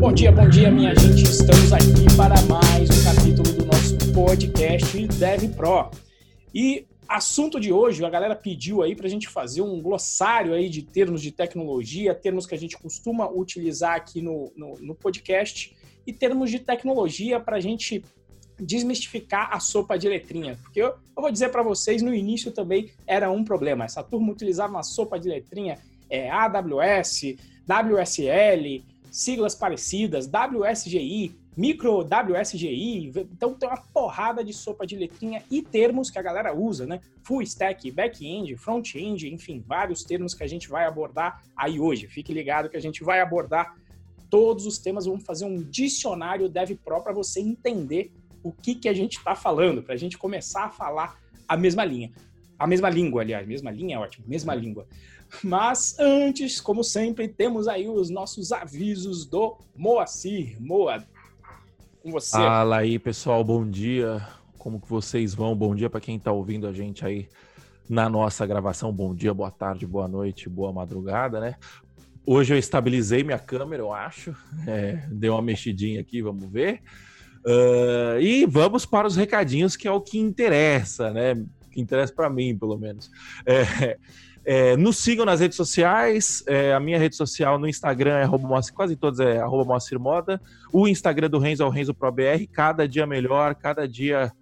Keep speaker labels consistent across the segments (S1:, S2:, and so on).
S1: Bom dia, bom dia, minha gente. Estamos aqui para mais um capítulo do nosso podcast Dev Pro. E assunto de hoje, a galera pediu aí para a gente fazer um glossário aí de termos de tecnologia, termos que a gente costuma utilizar aqui no, no, no podcast e termos de tecnologia para a gente desmistificar a sopa de letrinha. Porque eu, eu vou dizer para vocês, no início também era um problema. Essa turma utilizava uma sopa de letrinha é, AWS, WSL, siglas parecidas, WSGI, micro WSGI, então tem uma porrada de sopa de letrinha e termos que a galera usa, né? Full stack, back-end, front-end, enfim, vários termos que a gente vai abordar aí hoje. Fique ligado que a gente vai abordar todos os temas, vamos fazer um dicionário DevPro para você entender o que, que a gente está falando, para a gente começar a falar a mesma linha. A mesma língua, aliás, mesma linha é ótimo, mesma língua. Mas antes, como sempre, temos aí os nossos avisos do Moacir. Moa, com você.
S2: Fala aí, pessoal, bom dia. Como que vocês vão? Bom dia para quem está ouvindo a gente aí na nossa gravação. Bom dia, boa tarde, boa noite, boa madrugada, né? Hoje eu estabilizei minha câmera, eu acho. É, deu uma mexidinha aqui, vamos ver. Uh, e vamos para os recadinhos, que é o que interessa, né? Que interessa para mim, pelo menos. É, é, nos sigam nas redes sociais. É, a minha rede social no Instagram é Moacir, quase todas é Moacir Moda. O Instagram do Renzo é o Renzo. Cada dia melhor, cada dia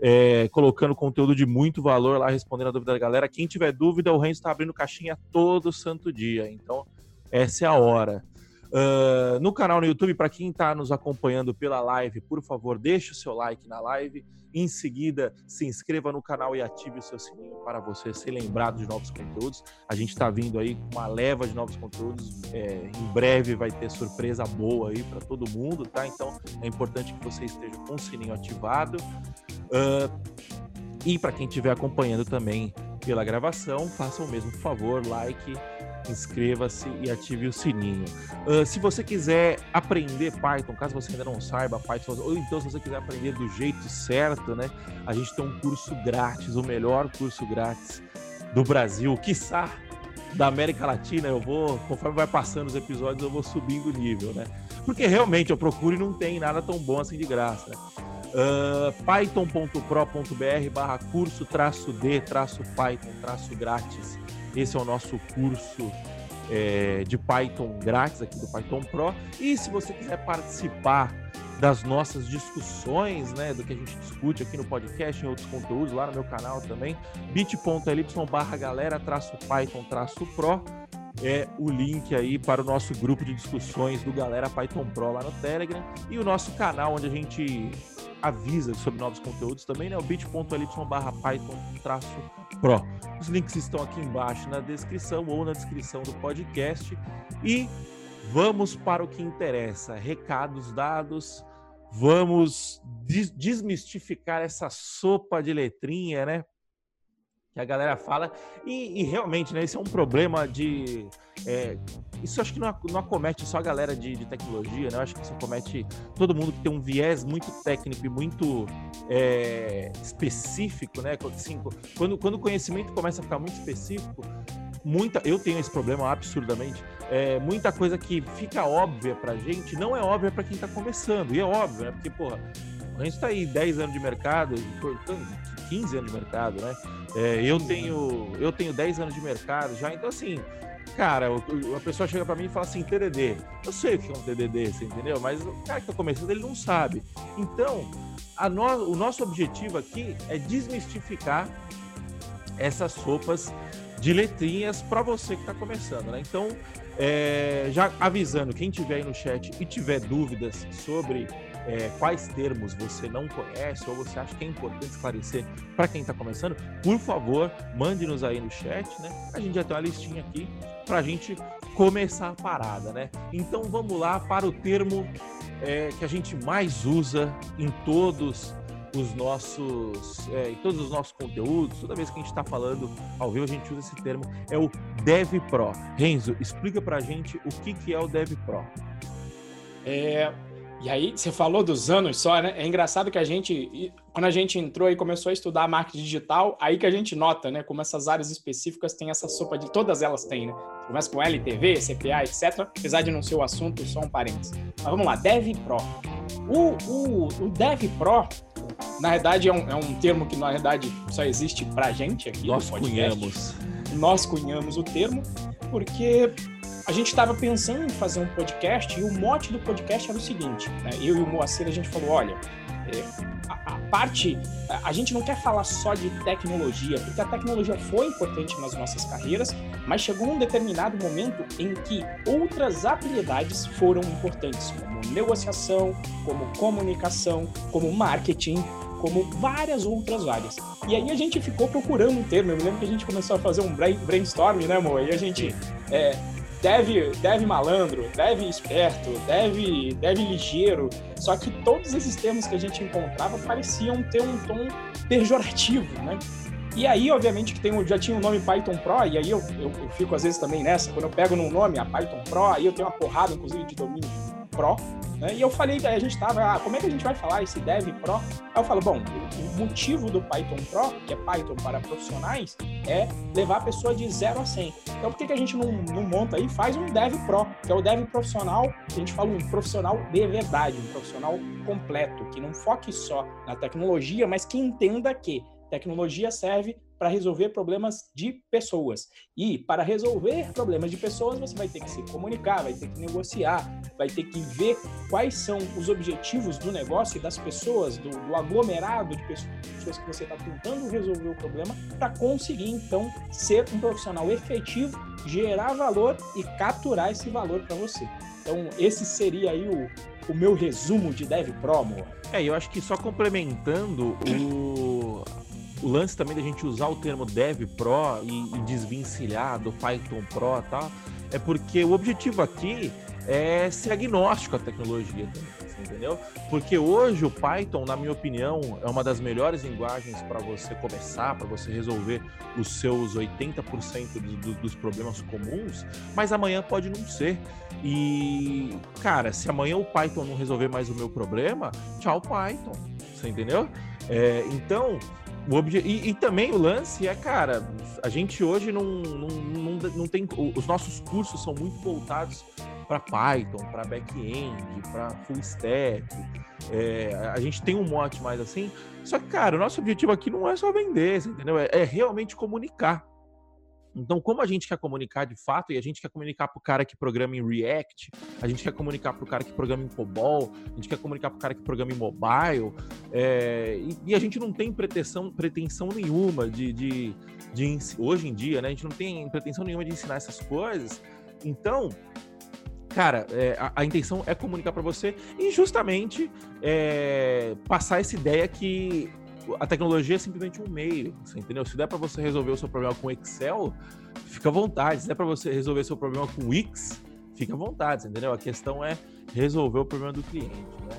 S2: é, colocando conteúdo de muito valor lá, respondendo a dúvida da galera. Quem tiver dúvida, o Renzo está abrindo caixinha todo santo dia. Então, essa é a hora. Uh, no canal no YouTube, para quem está nos acompanhando pela live, por favor, deixe o seu like na live. Em seguida, se inscreva no canal e ative o seu sininho para você ser lembrado de novos conteúdos. A gente está vindo aí com uma leva de novos conteúdos. É, em breve vai ter surpresa boa aí para todo mundo, tá? Então é importante que você esteja com o sininho ativado. Uh, e para quem estiver acompanhando também pela gravação, faça o mesmo, por favor, like inscreva-se e ative o sininho. Uh, se você quiser aprender Python, caso você ainda não saiba Python, ou então se você quiser aprender do jeito certo, né? A gente tem um curso grátis, o melhor curso grátis do Brasil, quiçá da América Latina. Eu vou, conforme vai passando os episódios, eu vou subindo o nível, né? Porque realmente eu procuro e não tem nada tão bom assim de graça. Né? Uh, python.pro.br barra curso traço D traço Python traço grátis esse é o nosso curso é, de Python grátis aqui do Python Pro. E se você quiser participar das nossas discussões, né, do que a gente discute aqui no podcast, em outros conteúdos, lá no meu canal também, bit.ly barra galera traço Python traço Pro é o link aí para o nosso grupo de discussões do Galera Python Pro lá no Telegram e o nosso canal onde a gente avisa sobre novos conteúdos também, né? O bit.ly barra Python Pro. Os links estão aqui embaixo na descrição ou na descrição do podcast. E vamos para o que interessa. Recados dados. Vamos desmistificar essa sopa de letrinha, né? Que a galera fala. E, e, realmente, né, esse é um problema de. É, isso acho que não, não acomete só a galera de, de, tecnologia, né? Eu acho que isso acomete todo mundo que tem um viés muito técnico e muito é, específico, né? Assim, quando, quando o conhecimento começa a ficar muito específico, muita. Eu tenho esse problema absurdamente. É, muita coisa que fica óbvia pra gente não é óbvia para quem tá começando. E é óbvio, né? Porque, porra, a gente tá aí 10 anos de mercado, 15 anos de mercado, né? É, eu tenho eu tenho 10 anos de mercado já, então assim, cara, a pessoa chega para mim e fala assim, TDD. Eu sei o que é um TDD, você entendeu? Mas o cara que tá começando, ele não sabe. Então, no, o nosso objetivo aqui é desmistificar essas sopas de letrinhas para você que está começando, né? Então, é, já avisando, quem tiver aí no chat e tiver dúvidas sobre é, quais termos você não conhece ou você acha que é importante esclarecer para quem está começando, por favor, mande-nos aí no chat, né? A gente já tem uma listinha aqui para a gente começar a parada, né? Então vamos lá para o termo é, que a gente mais usa em todos os nossos, é, em todos os nossos conteúdos, toda vez que a gente está falando ao vivo, a gente usa esse termo, é o DevPro. Renzo, explica para a gente o que, que é o DevPro.
S1: É, e aí, você falou dos anos só, né? É engraçado que a gente, quando a gente entrou e começou a estudar marketing digital, aí que a gente nota, né? Como essas áreas específicas têm essa sopa de. Todas elas têm, né? começa com LTV, CPA, etc. Apesar de não ser o assunto, só um parênteses. Mas vamos lá, Dev Pro. O, o, o Dev Pro, na verdade, é um, é um termo que, na verdade, só existe pra gente aqui.
S2: Nós cunhamos.
S1: Nós cunhamos o termo, porque a gente estava pensando em fazer um podcast e o mote do podcast era o seguinte: né? eu e o Moacir, a gente falou, olha, é, a, a, parte. A gente não quer falar só de tecnologia, porque a tecnologia foi importante nas nossas carreiras, mas chegou um determinado momento em que outras habilidades foram importantes, como negociação, como comunicação, como marketing, como várias outras áreas. E aí a gente ficou procurando um termo. Eu me lembro que a gente começou a fazer um brainstorm, né, amor? E a gente é, deve, deve malandro, deve esperto, deve, deve ligeiro. Só que todos esses termos que a gente encontrava pareciam ter um tom pejorativo, né? E aí, obviamente, que tem já tinha o nome Python Pro, e aí eu, eu, eu, fico às vezes também nessa, quando eu pego num nome, a Python Pro, aí eu tenho uma porrada, inclusive, de domínio Pro, né? E eu falei, a gente tava, ah, como é que a gente vai falar esse Dev Pro? Aí eu falo, bom, o motivo do Python Pro, que é Python para profissionais, é levar a pessoa de 0 a 100. Então por que, que a gente não, não monta aí faz um Dev Pro, que é o Dev profissional, a gente fala um profissional de verdade, um profissional completo, que não foque só na tecnologia, mas que entenda que tecnologia serve para resolver problemas de pessoas. E para resolver problemas de pessoas, você vai ter que se comunicar, vai ter que negociar, vai ter que ver quais são os objetivos do negócio e das pessoas, do, do aglomerado de pessoas que você está tentando resolver o problema, para conseguir então ser um profissional efetivo, gerar valor e capturar esse valor para você. Então, esse seria aí o, o meu resumo de Dev Pro, amor.
S2: É, eu acho que só complementando o o lance também da gente usar o termo Dev Pro e, e desvencilhar do Python Pro e tal, é porque o objetivo aqui é ser agnóstico à tecnologia também, entendeu? Porque hoje o Python, na minha opinião, é uma das melhores linguagens para você começar, para você resolver os seus 80% do, do, dos problemas comuns, mas amanhã pode não ser. E, cara, se amanhã o Python não resolver mais o meu problema, tchau Python, você entendeu? É, então, obje... E, e, também o lance é, cara, a gente hoje não, não, não, não tem. Os nossos cursos são muito voltados para Python, para back-end, para full stack. É, a gente tem um mote mais assim. Só que, cara, o nosso objetivo aqui não é só vender, entendeu? É, é realmente comunicar. Então, como a gente quer comunicar de fato, e a gente quer comunicar para o cara que programa em React, a gente quer comunicar para o cara que programa em COBOL, a gente quer comunicar para o cara que programa em mobile, é, e, e, a gente não tem pretensão, pretensão nenhuma de, de, de, Hoje em dia, né, a gente não tem pretensão nenhuma de ensinar essas coisas. Então, cara, é, a, a, intenção é comunicar para você e justamente é, passar essa ideia que a tecnologia é simplesmente um meio, entendeu? Se der para você resolver o seu problema com Excel, fica à vontade. Se der para você resolver seu problema com Wix, fica à vontade, entendeu? A questão é resolver o problema do cliente, né?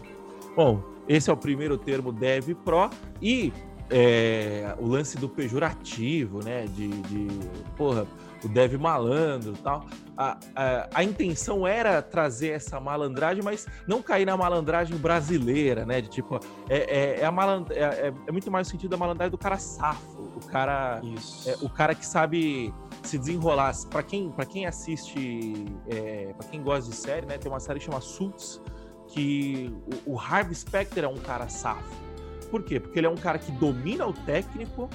S2: Bom, esse é o primeiro termo Dev Pro e é, o lance do pejorativo, né? De, de porra, o Dev malandro e tal. A, a, a, intenção era trazer essa malandragem, mas não cair na malandragem brasileira, né? De tipo, é, é, é a malandra, é, é, é, muito mais o sentido da malandragem do cara safo, o cara, é, o cara que sabe se desenrolar. Para quem, pra quem assiste, é, para quem gosta de série, né? Tem uma série que chama Suits, que o, o Harvey Specter é um cara safo. Por quê? Porque ele é um cara que domina o técnico,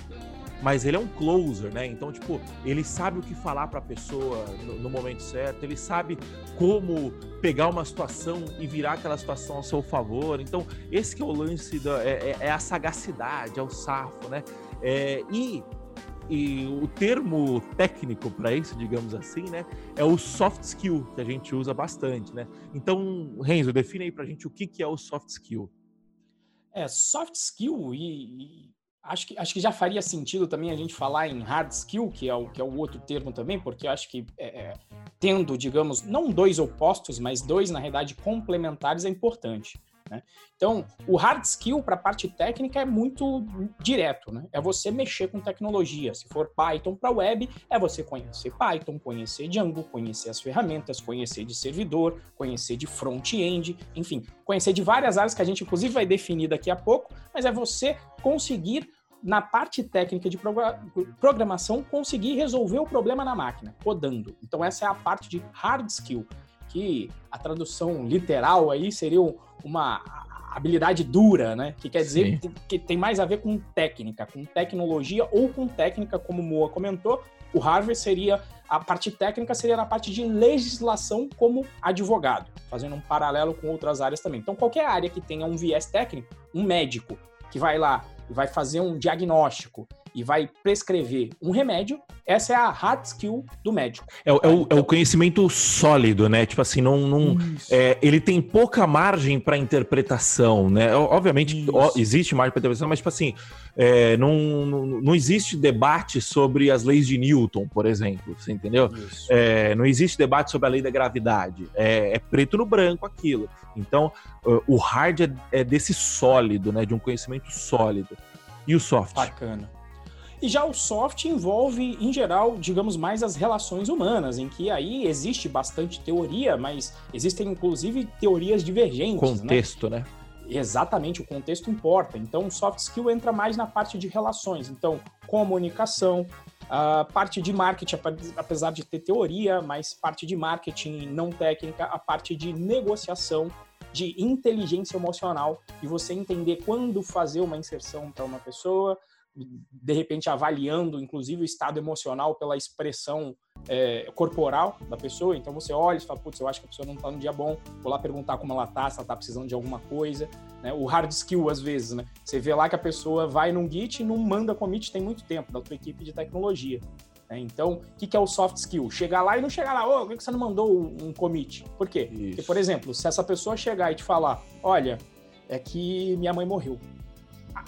S2: mas ele é um closer, né? Então, tipo, ele sabe o que falar para a pessoa no, no, momento certo, ele sabe como pegar uma situação e virar aquela situação ao seu favor. Então, esse que é o lance da é, é, é a sagacidade, é o safo, né? É, e e o termo técnico para isso, digamos assim, né, é o soft skill que a gente usa bastante, né? Então, Renzo, define aí para a gente o que, que é o soft skill.
S1: É, soft skill e, acho que, acho que já faria sentido também a gente falar em hard skill, que é o, que é o outro termo também, porque acho que é, é, tendo, digamos, não dois opostos, mas dois, na realidade, complementares é importante. Né? Então, o hard skill para a parte técnica é muito direto, né? É você mexer com tecnologia. Se for Python para web, é você conhecer Python, conhecer Django, conhecer as ferramentas, conhecer de servidor, conhecer de front-end, enfim, conhecer de várias áreas que a gente inclusive vai definir daqui a pouco, mas é você conseguir na parte técnica de programação, conseguir resolver o problema na máquina, codando. Então, essa é a parte de hard skill, que a tradução literal aí seria uma habilidade dura, né? Que quer dizer Sim. que tem mais a ver com técnica, com tecnologia ou com técnica, como o Moa comentou. O Harvard seria a parte técnica seria na parte de legislação como advogado, fazendo um paralelo com outras áreas também. Então, qualquer área que tenha um viés técnico, um médico que vai lá e vai fazer um diagnóstico e vai prescrever um remédio, essa é a hard skill do médico.
S2: É, é, o, é o, conhecimento sólido, né? Tipo assim, não, não é, ele tem pouca margem para interpretação, né? Obviamente ó, existe margem para interpretação, mas tipo assim, é, não, não, existe debate sobre as leis de Newton, por exemplo, você entendeu? É, não existe debate sobre a lei da gravidade. É, é preto no branco aquilo. Então, o hard é, é desse sólido, né? De um conhecimento sólido. E o soft?
S1: Bacana. E já o soft envolve, em geral, digamos, mais as relações humanas, em que aí existe bastante teoria, mas existem inclusive teorias divergentes.
S2: Né? Contexto, né? né?
S1: Exatamente, o contexto importa. Então, soft skill entra mais na parte de relações. Então, comunicação, a parte de marketing, apesar de ter teoria, mas parte de marketing não técnica, a parte de negociação, de inteligência emocional, e você entender quando fazer uma inserção para uma pessoa, de repente avaliando, inclusive, o estado emocional pela expressão é, corporal da pessoa. Então você olha e fala, putz, eu acho que a pessoa não está no dia bom, vou lá perguntar como ela tá, se ela está precisando de alguma coisa. Né? O hard skill, às vezes, né? Você vê lá que a pessoa vai num Git e não manda commit tem muito tempo, da tua equipe de tecnologia. Né? Então, o que, que é o soft skill? Chegar lá e não chegar lá, ô, oh, por que você não mandou um commit? Por quê? Isso. Porque, por exemplo, se essa pessoa chegar e te falar, olha, é que minha mãe morreu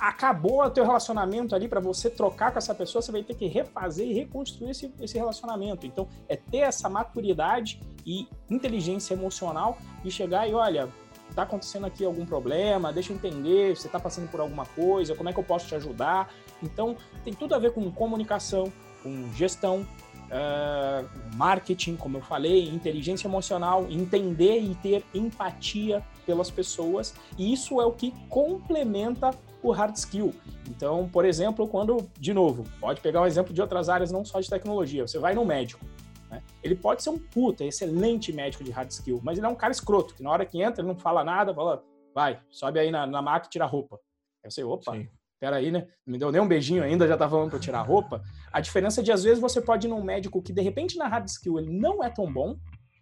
S1: acabou o teu relacionamento ali para você trocar com essa pessoa, você vai ter que refazer e reconstruir esse, esse relacionamento. Então, é ter essa maturidade e inteligência emocional de chegar e olha, tá acontecendo aqui algum problema, deixa eu entender, você está passando por alguma coisa, como é que eu posso te ajudar. Então, tem tudo a ver com comunicação, com gestão, uh, marketing, como eu falei, inteligência emocional, entender e ter empatia pelas pessoas, e isso é o que complementa o hard skill. Então, por exemplo, quando, de novo, pode pegar um exemplo de outras áreas, não só de tecnologia, você vai no médico. Né? Ele pode ser um puta, excelente médico de hard skill, mas ele é um cara escroto, que na hora que entra ele não fala nada, fala, vai, sobe aí na, na máquina e tira a roupa. Aí você, opa, Sim. peraí, né? Não me deu nem um beijinho ainda, já tá falando pra tirar a roupa. A diferença é de, às vezes, você pode ir num médico que, de repente, na hard skill ele não é tão bom,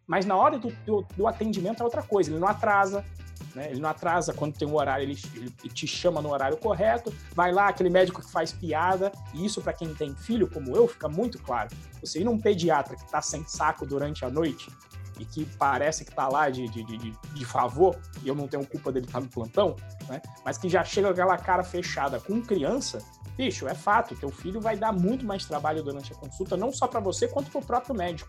S1: mas na hora do, do, do atendimento é outra coisa, ele não atrasa, né? Ele não atrasa quando tem um horário, ele, ele, te chama no horário correto. Vai lá, aquele médico que faz piada. E isso, para quem tem filho como eu, fica muito claro. Você ir num pediatra que está sem saco durante a noite e que parece que está lá de, de, de, de, favor, e eu não tenho culpa dele estar tá no plantão, né? mas que já chega com aquela cara fechada com criança, bicho, é fato, teu filho vai dar muito mais trabalho durante a consulta, não só para você, quanto para o próprio médico.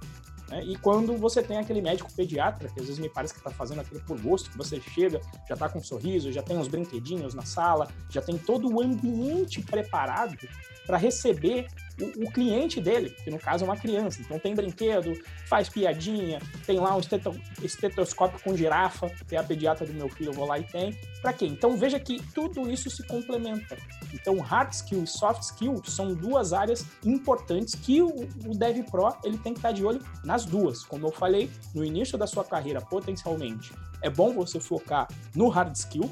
S1: Né? E quando você tem aquele médico pediatra, que às vezes me parece que está fazendo aquilo por gosto, que você chega, já está com um sorriso, já tem uns brinquedinhos na sala, já tem todo o ambiente preparado para receber o, o, cliente dele, que no caso é uma criança. Então tem brinquedo, faz piadinha, tem lá um esteto, estetoscópio com girafa, que é a pediatra do meu filho, eu vou lá e tem. Para quê? Então veja que tudo isso se complementa. Então hard skill e soft skill são duas áreas importantes que o, o Dev Pro ele tem que estar de olho nas duas. Como eu falei, no início da sua carreira, potencialmente, é bom você focar no hard skill,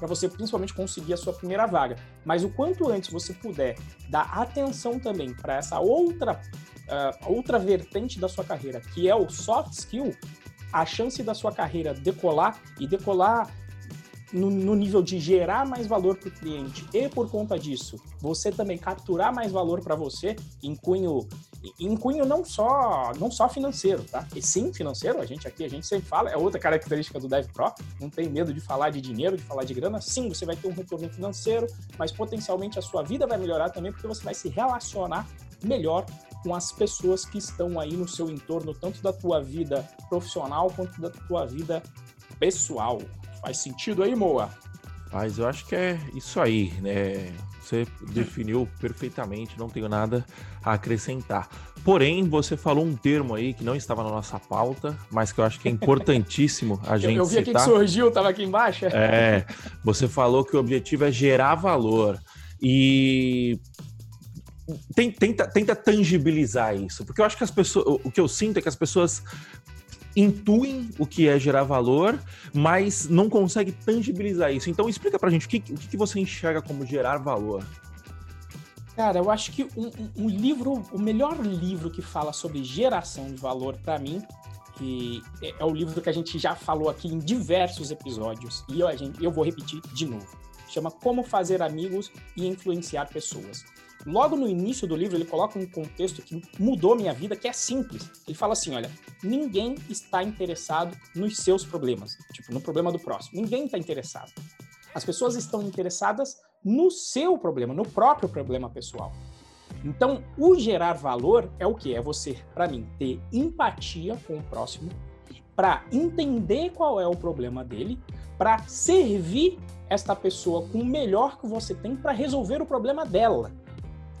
S1: para você principalmente conseguir a sua primeira vaga. Mas o quanto antes você puder dar atenção também para essa outra uh, outra vertente da sua carreira, que é o soft skill, a chance da sua carreira decolar e decolar no, no, nível de gerar mais valor para o cliente e por conta disso você também capturar mais valor para você em cunho em cunho não só não só financeiro, tá? E sim financeiro, a gente aqui a gente sempre fala, é outra característica do Dev Pro, não tem medo de falar de dinheiro, de falar de grana. Sim, você vai ter um retorno financeiro, mas potencialmente a sua vida vai melhorar também porque você vai se relacionar melhor com as pessoas que estão aí no seu entorno, tanto da tua vida profissional quanto da tua vida pessoal. Faz sentido aí, Moa?
S2: Mas eu acho que é isso aí, né? Você definiu perfeitamente, não tenho nada a acrescentar. Porém, você falou um termo aí que não estava na nossa pauta, mas que eu acho que é importantíssimo a gente. Eu, eu vi
S1: citar. aqui que surgiu, estava aqui embaixo.
S2: É, você falou que o objetivo é gerar valor. E tenta, tenta tangibilizar isso, porque eu acho que as pessoas, o que eu sinto é que as pessoas intuem o que é gerar valor, mas não conseguem tangibilizar isso. Então explica pra gente o que, o que você enxerga como gerar valor.
S1: Cara, eu acho que um, um, livro, o melhor livro que fala sobre geração de valor para mim, que é, é o livro que a gente já falou aqui em diversos episódios, e eu, eu vou repetir de novo. Chama Como Fazer Amigos e Influenciar Pessoas. Logo no início do livro, ele coloca um contexto que mudou minha vida, que é simples. Ele fala assim: olha, ninguém está interessado nos seus problemas, tipo, no problema do próximo. Ninguém está interessado. As pessoas estão interessadas no seu problema, no próprio problema pessoal. Então, o gerar valor é o que? É você, para mim, ter empatia com o próximo, para entender qual é o problema dele, para servir esta pessoa com o melhor que você tem para resolver o problema dela.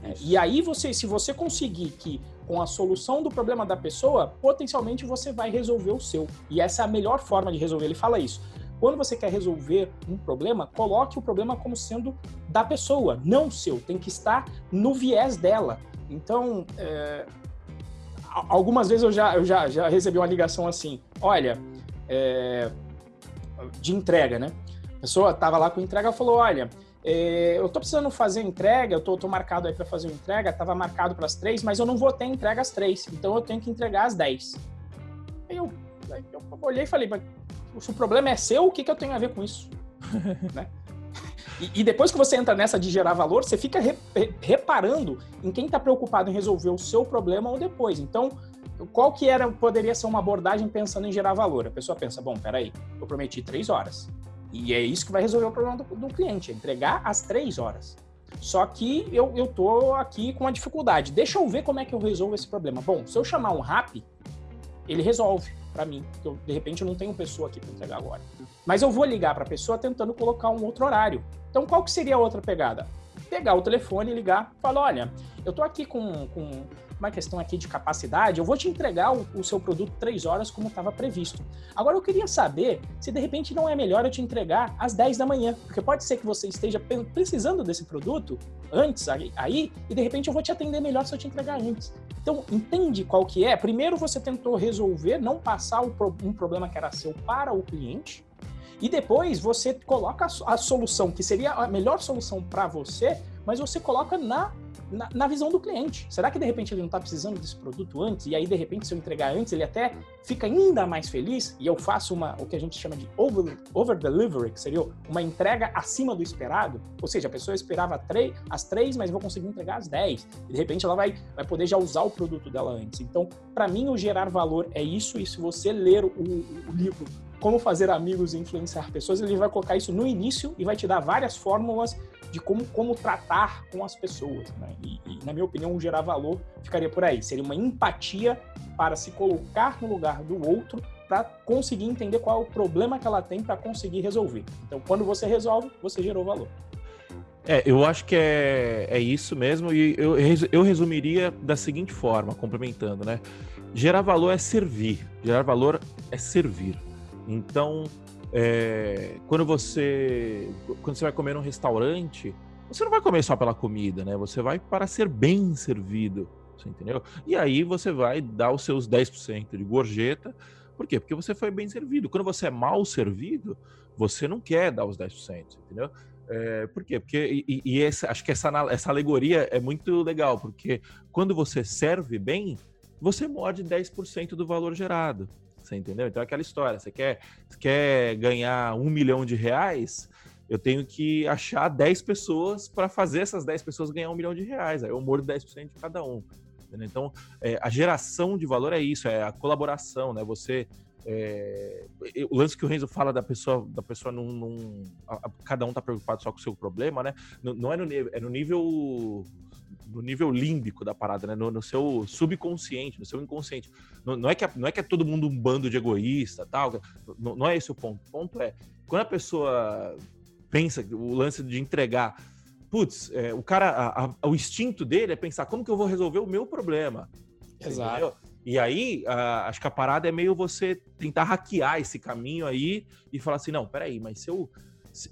S1: É, e aí você, se você conseguir que com a solução do problema da pessoa, potencialmente você vai resolver o seu. E essa é a melhor forma de resolver. Ele fala isso. Quando você quer resolver um problema, coloque o problema como sendo da pessoa, não seu. Tem que estar no viés dela. Então, é, algumas vezes eu já, eu já, já recebi uma ligação assim: olha, é, de entrega, né? A pessoa estava lá com entrega e falou: olha é, eu tô precisando fazer entrega, eu tô, tô marcado aí para fazer uma entrega, tava marcado para as três, mas eu não vou ter entrega às três, então eu tenho que entregar às dez. Aí eu, aí eu olhei e falei, mas se o problema é seu, o que, que eu tenho a ver com isso? né? E, e, depois que você entra nessa de gerar valor, você fica re, reparando em quem está preocupado em resolver o seu problema ou depois. Então, qual que era poderia ser uma abordagem pensando em gerar valor? A pessoa pensa, bom, peraí, eu prometi três horas. E é isso que vai resolver o problema do, do cliente, é entregar às três horas. Só que eu, eu tô aqui com uma dificuldade. Deixa eu ver como é que eu resolvo esse problema. Bom, se eu chamar um rap, ele resolve para mim, eu, de repente eu não tenho pessoa aqui para entregar agora. Mas eu vou ligar para a pessoa tentando colocar um outro horário. Então qual que seria a outra pegada? Pegar o telefone, ligar, falar, olha, eu tô aqui com, com uma questão aqui de capacidade, eu vou te entregar o, o seu produto três horas como estava previsto. Agora eu queria saber se de repente não é melhor eu te entregar às 10 da manhã, porque pode ser que você esteja precisando desse produto antes aí, e de repente eu vou te atender melhor se eu te entregar antes. Então, entende qual que é? Primeiro você tentou resolver, não passar um problema que era seu para o cliente, e depois você coloca a, solução, que seria a melhor solução para você, mas você coloca na na, na, visão do cliente. Será que de repente ele não está precisando desse produto antes? E aí, de repente, se eu entregar antes, ele até fica ainda mais feliz e eu faço uma, o que a gente chama de over, over delivery, que seria uma entrega acima do esperado. Ou seja, a pessoa esperava três, às três, mas vou conseguir entregar às dez. E de repente ela vai, vai poder já usar o produto dela antes. Então, para mim, o gerar valor é isso. E se você ler o, o livro como fazer amigos e influenciar pessoas, ele vai colocar isso no início e vai te dar várias fórmulas de como, como tratar com as pessoas. Né? E, e, na minha opinião, gerar valor ficaria por aí. Seria uma empatia para se colocar no lugar do outro para conseguir entender qual é o problema que ela tem para conseguir resolver. Então, quando você resolve, você gerou valor.
S2: É, eu acho que é, é isso mesmo, e eu, eu resumiria da seguinte forma, complementando, né? Gerar valor é servir, gerar valor é servir. Então, é, quando você quando você vai comer num restaurante, você não vai comer só pela comida, né? Você vai para ser bem servido, você entendeu? E aí você vai dar os seus 10% de gorjeta. Por quê? Porque você foi bem servido. Quando você é mal servido, você não quer dar os 10%, entendeu? É, por quê? Porque, e, e essa, acho que essa, essa alegoria é muito legal, porque quando você serve bem, você morde 10% do valor gerado. Você entendeu? Então é aquela história. Você quer, quer ganhar um milhão de reais? Eu tenho que achar 10 pessoas para fazer essas 10 pessoas ganhar um milhão de reais. Aí eu mordo 10% de cada um. Entendeu? Então, é, a geração de valor é isso, é a colaboração, né? Você é, o lance que o Renzo fala da pessoa, da pessoa num, num a, a, cada um tá preocupado só com o seu problema, né? Não, não é no é no nível no nível límbico da parada, né? No, no, seu subconsciente, no seu inconsciente. Não, não, é que é, não é que é todo mundo um bando de egoísta, tal. Não, não é esse o ponto. O ponto é quando a pessoa pensa o lance de entregar, putz, é, o cara, a, a, o instinto dele é pensar como que eu vou resolver o meu problema.
S1: Exato. Entendeu?
S2: E aí, a, acho que a parada é meio você tentar hackear esse caminho aí e falar assim, não, peraí, mas se eu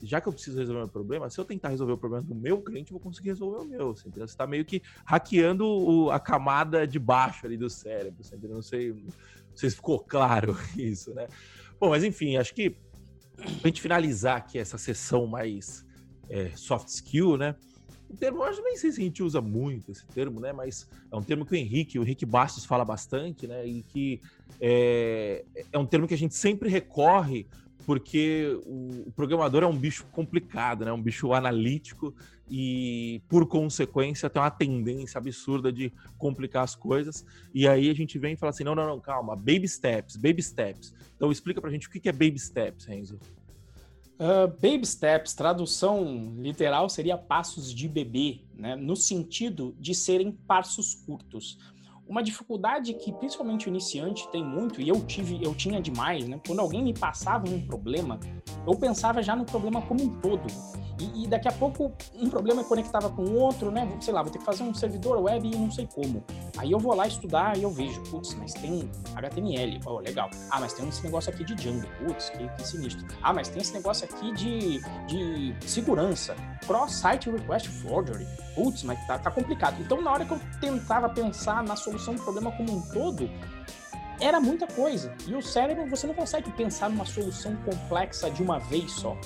S2: já que eu preciso resolver o meu problema, se eu tentar resolver o problema do meu cliente, eu vou conseguir resolver o meu. Você está meio que hackeando o, a camada de baixo ali do cérebro. Você Não sei, não sei se ficou claro isso, né? Bom, mas enfim, acho que pra gente finalizar aqui essa sessão mais é, soft skill, né? O termo, eu nem sei se a gente usa muito esse termo, né? Mas é um termo que o Henrique, o Henrique Bastos fala bastante, né? E que é, é um termo que a gente sempre recorre porque o, programador é um bicho complicado, né? Um bicho analítico e, por consequência, tem uma tendência absurda de complicar as coisas. E aí a gente vem e fala assim: não, não, não, calma, baby steps, baby steps. Então explica pra gente o que é baby steps, Renzo.
S1: Uh, baby steps, tradução literal seria passos de bebê, né? no sentido de serem passos curtos. Uma dificuldade que principalmente o iniciante tem muito, e eu tive, eu tinha demais, né? Quando alguém me passava um problema, eu pensava já no problema como um todo. E, e daqui a pouco um problema conectava com outro, né? Sei lá, vou ter que fazer um servidor web e não sei como. Aí eu vou lá estudar e eu vejo, putz, mas tem HTML, oh, legal. Ah, mas tem esse negócio aqui de Django, putz, que, que sinistro. Ah, mas tem esse negócio aqui de, de segurança, cross-site request forgery. Putz, mas tá, tá complicado. Então, na hora que eu tentava pensar na solução do problema como um todo, era muita coisa. E o cérebro, você não consegue pensar numa solução complexa de uma vez só.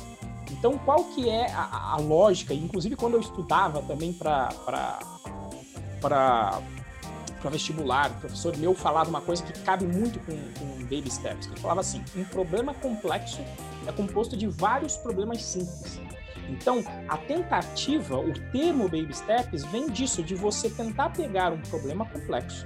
S1: Então, qual que é a, a lógica? Inclusive, quando eu estudava também para para vestibular, o professor meu falava uma coisa que cabe muito com, com Baby Steps. Ele falava assim: um problema complexo é composto de vários problemas simples. Então, a tentativa, o termo Baby Steps vem disso, de você tentar pegar um problema complexo,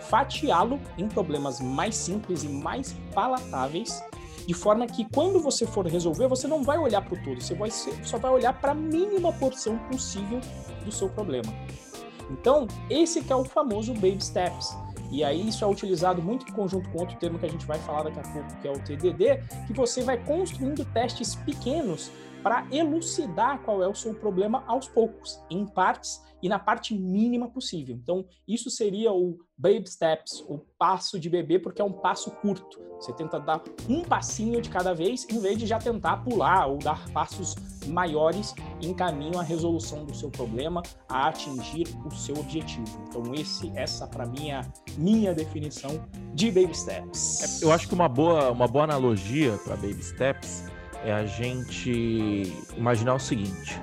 S1: fatiá-lo em problemas mais simples e mais palatáveis de forma que quando você for resolver, você não vai olhar para o todo, você vai ser, só vai olhar para a mínima porção possível do seu problema. Então, esse que é o famoso baby steps. E aí isso é utilizado muito em conjunto com outro termo que a gente vai falar daqui a pouco, que é o TDD, que você vai construindo testes pequenos para elucidar qual é o seu problema aos poucos, em partes e na parte mínima possível. Então, isso seria o baby steps, o passo de bebê, porque é um passo curto. Você tenta dar um passinho de cada vez, em vez de já tentar pular ou dar passos maiores em caminho à resolução do seu problema, a atingir o seu objetivo. Então, esse, essa para mim é a minha definição de baby steps.
S2: É, eu acho que uma boa, uma boa analogia para baby steps é a gente imaginar o seguinte.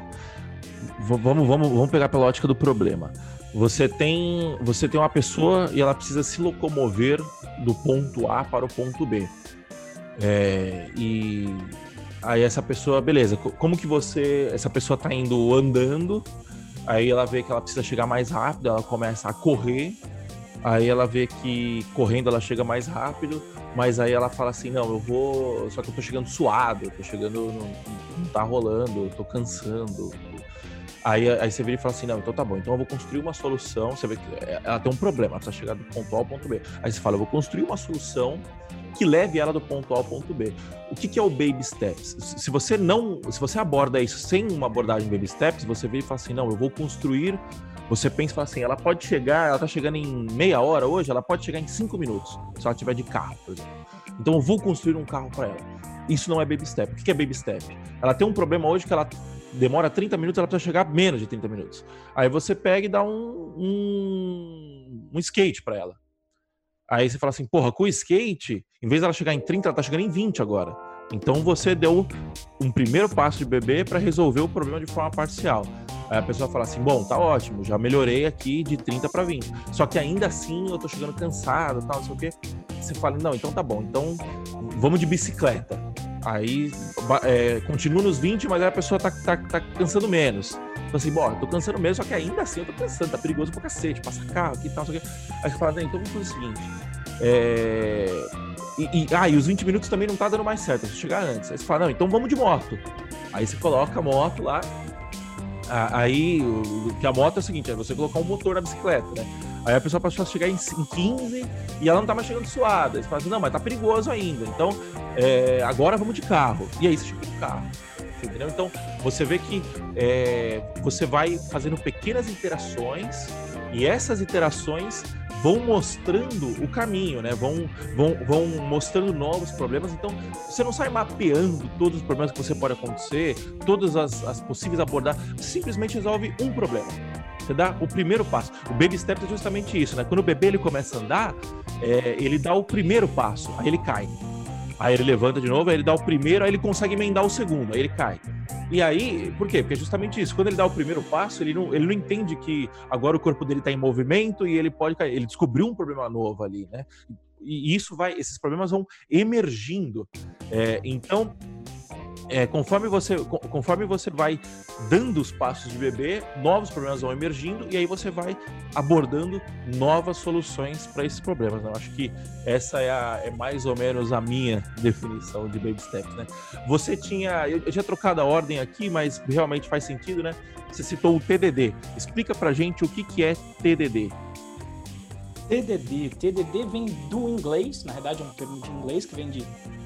S2: Vamos, vamos, vamos pegar pela ótica do problema. Você tem, você tem uma pessoa e ela precisa se locomover do ponto A para o ponto B. É, e aí essa pessoa, beleza, como que você, essa pessoa está indo andando, aí ela vê que ela precisa chegar mais rápido, ela começa a correr, aí ela vê que correndo ela chega mais rápido, mas aí ela fala assim, não, eu vou. Só que eu tô chegando suado, eu tô chegando. Não, não tá rolando, eu tô cansando. Aí, aí você vira e fala assim, não, então tá bom, então eu vou construir uma solução. Você vê que é, ela tem um problema, ela precisa chegar do ponto A ao ponto B. Aí você fala, eu vou construir uma solução que leve ela do ponto A ao ponto B. O que, que é o baby steps? Se você não, se você aborda isso sem uma abordagem baby steps, você vira e fala assim, não, eu vou construir você pensa assim, ela pode chegar, ela tá chegando em meia hora hoje, ela pode chegar em cinco minutos, se ela tiver de carro, por exemplo. Então eu vou construir um carro para ela. Isso não é baby step. O que é baby step? Ela tem um problema hoje que ela demora 30 minutos, ela precisa chegar menos de 30 minutos. Aí você pega e dá um, um, um skate para ela. Aí você fala assim, porra, com o skate, em vez dela chegar em 30, ela tá chegando em 20 agora. Então você deu um primeiro passo de bebê para resolver o problema de forma parcial. Aí a pessoa fala assim: bom, tá ótimo, já melhorei aqui de 30 para 20. Só que ainda assim eu tô chegando cansado, tal, não sei o quê. Você fala: não, então tá bom, então vamos de bicicleta. Aí é, continua nos 20, mas aí a pessoa tá, tá, tá cansando menos. Então assim, bom, tô cansando mesmo, só que ainda assim eu tô cansando, tá perigoso pra cacete, passa carro aqui e tal, não sei o quê. Aí você fala: então vamos fazer o seguinte. É... E, e, ah, e os 20 minutos também não tá dando mais certo, se chegar antes. Aí você fala, não, então vamos de moto. Aí você coloca a moto lá, Aí, o que a moto é o seguinte: é você colocar um motor na bicicleta, né? Aí a pessoa passou a chegar em, 15 e ela não tá mais chegando suada. Aí você fala assim: não, mas tá perigoso ainda. Então, é, agora vamos de carro. E aí você chega de carro. Entendeu? Então, você vê que é, você vai fazendo pequenas interações e essas interações vão mostrando o caminho, né? Vão, vão, vão mostrando novos problemas. Então, você não sai mapeando todos os problemas que você pode acontecer, todas as, as possíveis abordagens, simplesmente resolve um problema. Você dá o primeiro passo. O baby step é justamente isso, né? Quando o bebê ele começa a andar, é, ele dá o primeiro passo, aí ele cai. Aí ele levanta de novo, aí ele dá o primeiro, aí ele consegue emendar o segundo, aí ele cai. E aí, por quê? Porque é justamente isso. Quando ele dá o primeiro passo, ele não, ele não entende que agora o corpo dele está em movimento e ele pode cair. Ele descobriu um problema novo ali, né? E isso vai, esses problemas vão emergindo. É, então, é, conforme, você, conforme você vai dando os passos de bebê, novos problemas vão emergindo e aí você vai abordando novas soluções para esses problemas. Né? Eu acho que essa é, a, é, mais ou menos a minha definição de baby steps. Né? Você tinha, eu, eu tinha trocado a ordem aqui, mas realmente faz sentido, né? Você citou o TDD. Explica para gente o que, que é TDD.
S1: TDD. TDD vem do inglês, na verdade é um termo de inglês que vem de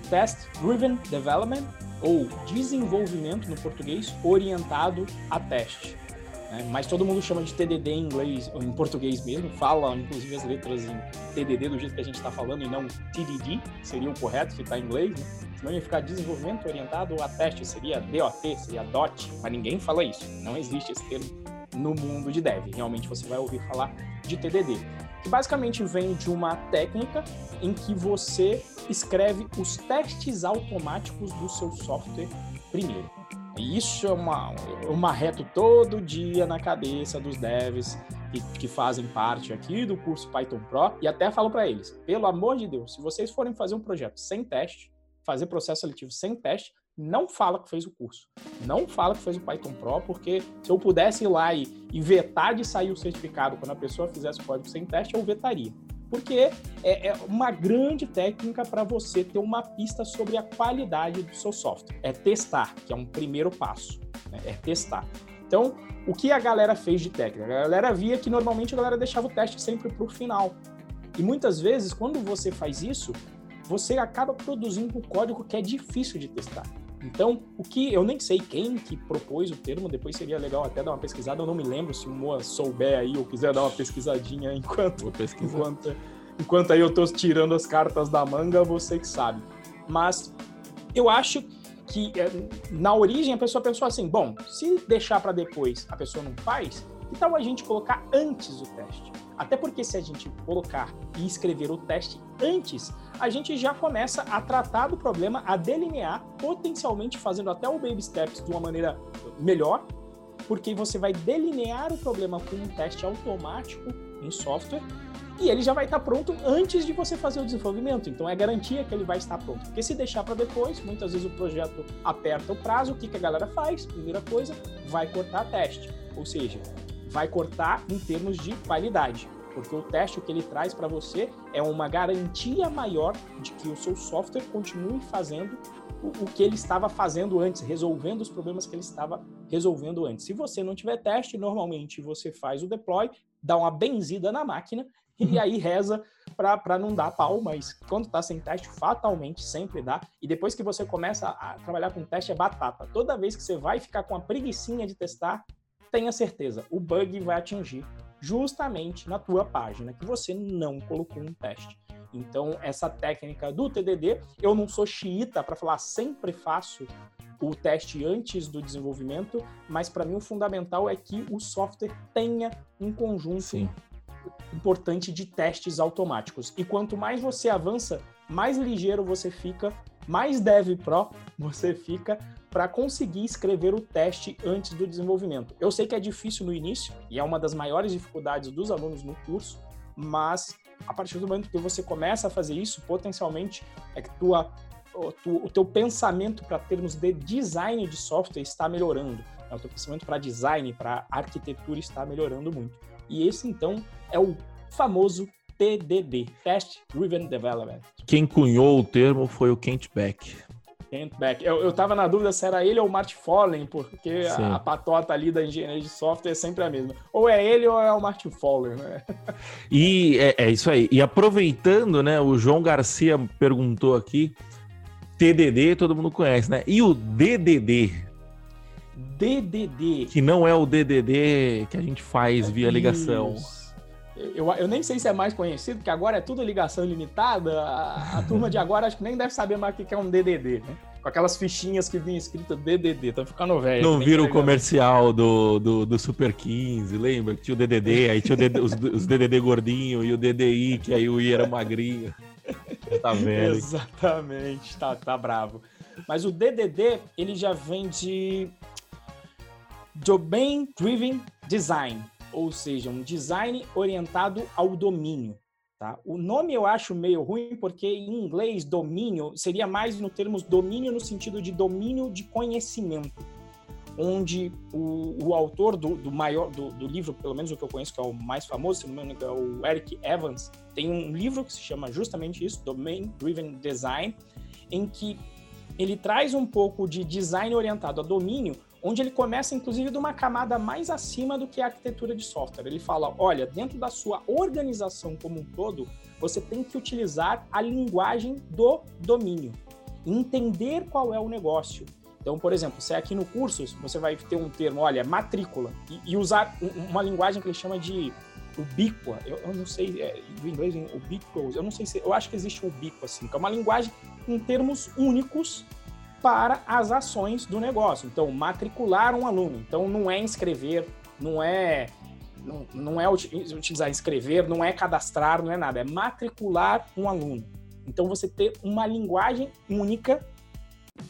S1: Test Driven Development ou desenvolvimento no português orientado a teste. Né? Mas todo mundo chama de TDD em inglês ou em português mesmo, fala inclusive as letras em TDD do jeito que a gente está falando e não TDD, seria o correto se está em inglês, né? senão ia ficar desenvolvimento orientado a teste, seria DOT, seria DOT, mas ninguém fala isso, não existe esse termo no mundo de dev, realmente você vai ouvir falar de TDD, que basicamente vem de uma técnica em que você escreve os testes automáticos do seu software primeiro. E isso é uma, uma reto todo dia na cabeça dos devs que, que fazem parte aqui do curso Python Pro e até falo para eles, pelo amor de Deus, se vocês forem fazer um projeto sem teste, fazer processo seletivo sem teste, não fala que fez o curso. Não fala que fez o Python Pro, porque se eu pudesse ir lá e, e vetar de sair o certificado quando a pessoa fizesse o código sem teste, eu vetaria porque é, é uma grande técnica para você ter uma pista sobre a qualidade do seu software. É testar, que é um primeiro passo, né? é testar. Então, o que a galera fez de técnica? A galera via que normalmente a galera deixava o teste sempre para o final. E muitas vezes, quando você faz isso, você acaba produzindo um código que é difícil de testar. Então, o que eu nem sei quem que propôs o termo, depois seria legal até dar uma pesquisada, eu não me lembro se o Moa souber aí ou quiser dar uma pesquisadinha enquanto enquanto enquanto aí eu tô tirando as cartas da manga, você que sabe. Mas eu acho que é, na origem a pessoa pensou assim, bom, se deixar para depois a pessoa não faz, então a gente colocar antes o teste. Até porque se a gente colocar e escrever o teste antes, a gente já começa a tratar do problema, a delinear, potencialmente fazendo até o baby steps de uma maneira melhor, porque você vai delinear o problema com um teste automático em software e ele já vai estar pronto antes de você fazer o desenvolvimento. Então é garantia que ele vai estar pronto. Porque se deixar para depois, muitas vezes o projeto aperta o prazo, o que, que a galera faz? Primeira coisa, vai cortar teste. Ou seja, vai cortar em termos de qualidade, porque o teste o que ele traz para você é uma garantia maior de que o seu software continue fazendo o, o, que ele estava fazendo antes, resolvendo os problemas que ele estava resolvendo antes. Se você não tiver teste, normalmente você faz o deploy, dá uma benzida na máquina e uhum. aí reza para não dar pau, mas quando está sem teste, fatalmente sempre dá. E depois que você começa a trabalhar com teste, é batata. Toda vez que você vai ficar com a preguiçinha de testar, tenha certeza, o bug vai atingir justamente na tua página que você não colocou um teste. Então, essa técnica do TDD, eu não sou xiita para falar sempre faço o teste antes do desenvolvimento, mas para mim o fundamental é que o software tenha um conjunto Sim. importante de testes automáticos. E quanto mais você avança, mais ligeiro você fica, mais dev pro você fica para conseguir escrever o teste antes do desenvolvimento. Eu sei que é difícil no início e é uma das maiores dificuldades dos alunos no curso, mas a partir do momento que você começa a fazer isso, potencialmente é que tua, o, teu pensamento para termos de design de software está melhorando. Né? O teu pensamento para design, para arquitetura está melhorando muito. E esse então é o famoso TDD, Test Driven Development.
S2: Quem cunhou o termo foi o Kent Beck.
S1: Kent Beck. Eu, eu tava na dúvida se era ele ou o Martin Follen, porque a, a, patota ali da engenharia de software é sempre a mesma. Ou é ele ou é o Martin Fowler, né?
S2: E é, é isso aí. E aproveitando, né, o João Garcia perguntou aqui, TDD todo mundo conhece, né? E o DDD?
S1: DDD.
S2: Que não é o DDD que a gente faz via ligação.
S1: Eu, eu nem sei se é mais conhecido, porque agora é tudo ligação ilimitada. A, a turma de agora acho que nem deve saber mais o que é um DDD, né? Com aquelas fichinhas que vinha escrito DDD, tá ficando velho.
S2: Não vira o comercial do, do, do, Super 15, lembra? Que tinha o DDD, aí tinha o DD, os, os, DDD gordinho e o DDI, que aí o I era magrinho.
S1: Tá velho. Exatamente, tá, tá bravo. Mas o DDD, ele já vem de Domain Driven Design, ou seja, um design orientado ao domínio. Tá? O nome eu acho meio ruim porque em inglês domínio seria mais no termos domínio no sentido de domínio de conhecimento, onde o, o autor do, do maior do, do, livro, pelo menos o que eu conheço que é o mais famoso, se não me engano, é o Eric Evans, tem um livro que se chama justamente isso, Domain Driven Design, em que ele traz um pouco de design orientado a domínio, onde ele começa, inclusive, de uma camada mais acima do que a arquitetura de software. Ele fala: olha, dentro da sua organização como um todo, você tem que utilizar a linguagem do domínio, entender qual é o negócio. Então, por exemplo, se é aqui no curso, você vai ter um termo, olha, matrícula, e, e usar uma linguagem que ele chama de ubíqua, eu, eu não sei, é, do inglês, ubiquitous, eu não sei se, eu acho que existe um assim, que é uma linguagem com termos únicos para as ações do negócio. Então, matricular um aluno. Então, não é inscrever, não é não, não é utilizar inscrever, não é cadastrar, não é nada, é matricular um aluno. Então, você ter uma linguagem única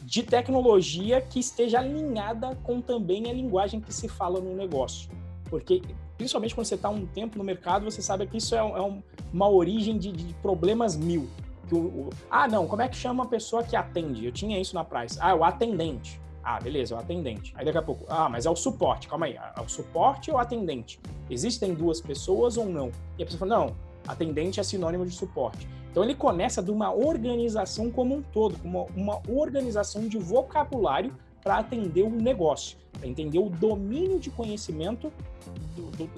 S1: de tecnologia que esteja alinhada com também a linguagem que se fala no negócio. Porque, principalmente quando você está um tempo no mercado, você sabe que isso é, é uma origem de, de problemas mil que o, o, ah, não, como é que chama a pessoa que atende? Eu tinha isso na praça. Ah, o atendente. Ah, beleza, é o atendente. Aí daqui a pouco, ah, mas é o suporte. Calma aí, é o suporte ou atendente? Existem duas pessoas ou não? E a pessoa fala, não, atendente é sinônimo de suporte. Então ele começa de uma organização como um todo, uma, uma organização de vocabulário para atender o negócio, para entender o domínio de conhecimento do, do,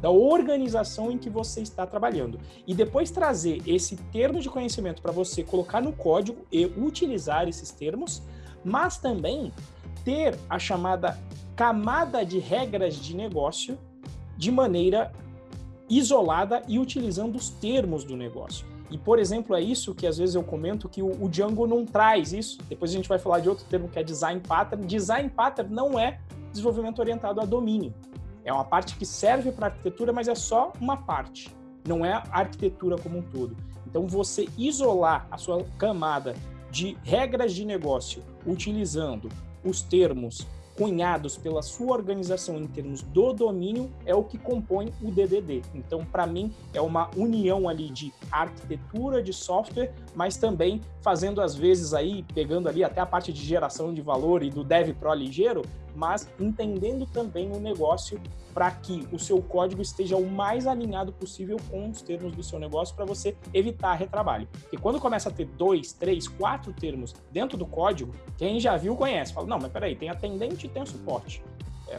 S1: da organização em que você está trabalhando. E depois trazer esse termo de conhecimento para você colocar no código e utilizar esses termos, mas também ter a chamada camada de regras de negócio de maneira isolada e utilizando os termos do negócio. E, por exemplo, é isso que às vezes eu comento que o, Django não traz isso. Depois a gente vai falar de outro termo que é design pattern. Design pattern não é desenvolvimento orientado a domínio. É uma parte que serve para arquitetura, mas é só uma parte, não é a arquitetura como um todo. Então, você isolar a sua camada de regras de negócio utilizando os termos cunhados pela sua organização em termos do domínio é o que compõe o DDD. Então, para mim, é uma união ali de arquitetura de software, mas também fazendo às vezes aí, pegando ali até a parte de geração de valor e do Dev Pro ligeiro, mas entendendo também o negócio para que o seu código esteja o mais alinhado possível com os termos do seu negócio para você evitar retrabalho. Porque quando começa a ter dois, três, quatro termos dentro do código, quem já viu conhece. Fala, não, mas peraí, tem atendente e tem suporte. É,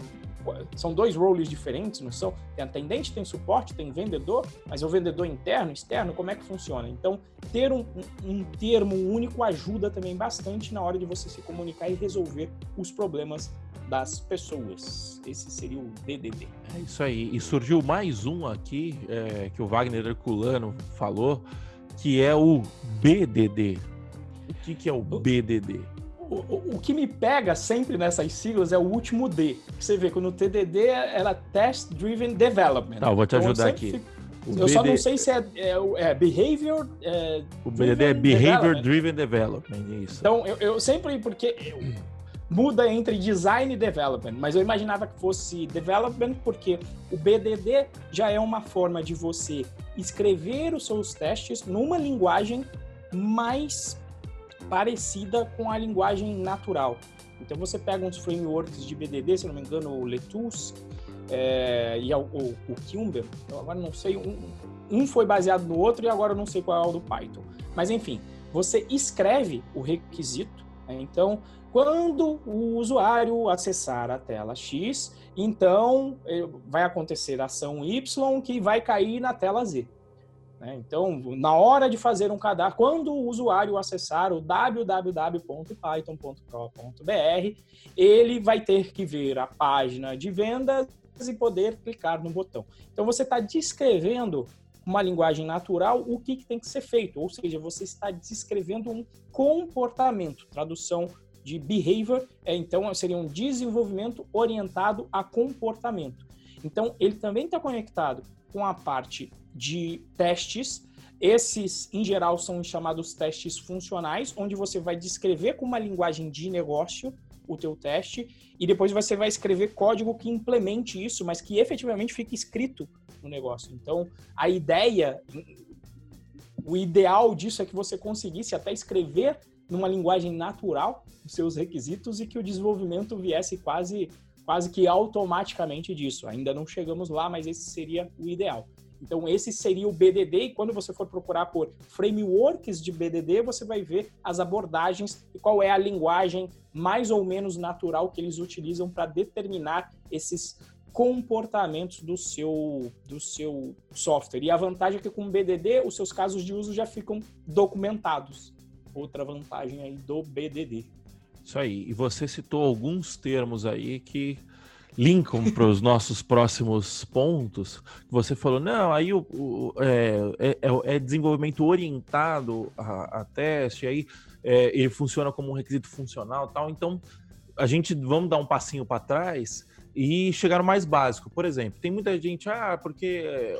S1: são dois roles diferentes, não são? Tem atendente, tem suporte, tem vendedor, mas é o vendedor interno, externo, como é que funciona? Então, ter um, um, termo único ajuda também bastante na hora de você se comunicar e resolver os problemas das pessoas. Esse seria o DDD.
S2: É isso aí. E surgiu mais um aqui é, que o Wagner Herculano falou, que é o BDD. O que, que é o BDD?
S1: O, o, que me pega sempre nessas siglas é o último D. Você vê que no TDD era Test Driven Development.
S2: Tá, eu vou te então, ajudar aqui. Fico...
S1: eu BD... só não sei se é, é, é Behavior. É,
S2: o BDD é Behavior Development. Driven Development, isso.
S1: Então, eu, eu sempre, porque eu, muda entre design e development, mas eu imaginava que fosse development porque o BDD já é uma forma de você escrever os seus testes numa linguagem mais parecida com a linguagem natural. Então você pega uns frameworks de BDD, se não me engano, o Letus é, e o, o, o eu agora não sei, um, um foi baseado no outro e agora eu não sei qual é o do Python. Mas enfim, você escreve o requisito, né? então quando o usuário acessar a tela X, então eh, vai acontecer a ação Y que vai cair na tela Z. Né? Então, na hora de fazer um cadastro, quando o usuário acessar o www.python.pro.br, ele vai ter que ver a página de vendas e poder clicar no botão. Então você está descrevendo uma linguagem natural o que, que tem que ser feito, ou seja, você está descrevendo um comportamento. Tradução de behavior é então seria um desenvolvimento orientado a comportamento. Então ele também está conectado com a parte de testes. Esses, em geral, são chamados testes funcionais, onde você vai descrever com uma linguagem de negócio o teu teste e depois você vai escrever código que implemente isso, mas que efetivamente fique escrito no negócio. Então, a ideia, o ideal disso é que você conseguisse até escrever numa linguagem natural os seus requisitos e que o desenvolvimento viesse quase quase que automaticamente disso. Ainda não chegamos lá, mas esse seria o ideal. Então, esse seria o BDD, e quando você for procurar por frameworks de BDD, você vai ver as abordagens e qual é a linguagem mais ou menos natural que eles utilizam para determinar esses comportamentos do seu, do seu software. E a vantagem é que com o BDD, os seus casos de uso já ficam documentados. Outra vantagem aí do BDD.
S2: Isso aí. E você citou alguns termos aí que linkam para os nossos próximos pontos. Você falou, não, aí o, o é, é, é, é, desenvolvimento orientado a, a teste, aí é, ele funciona como um requisito funcional tal. Então, a gente vamos dar um passinho para trás e chegar mais básico. Por exemplo, tem muita gente, ah, porque é,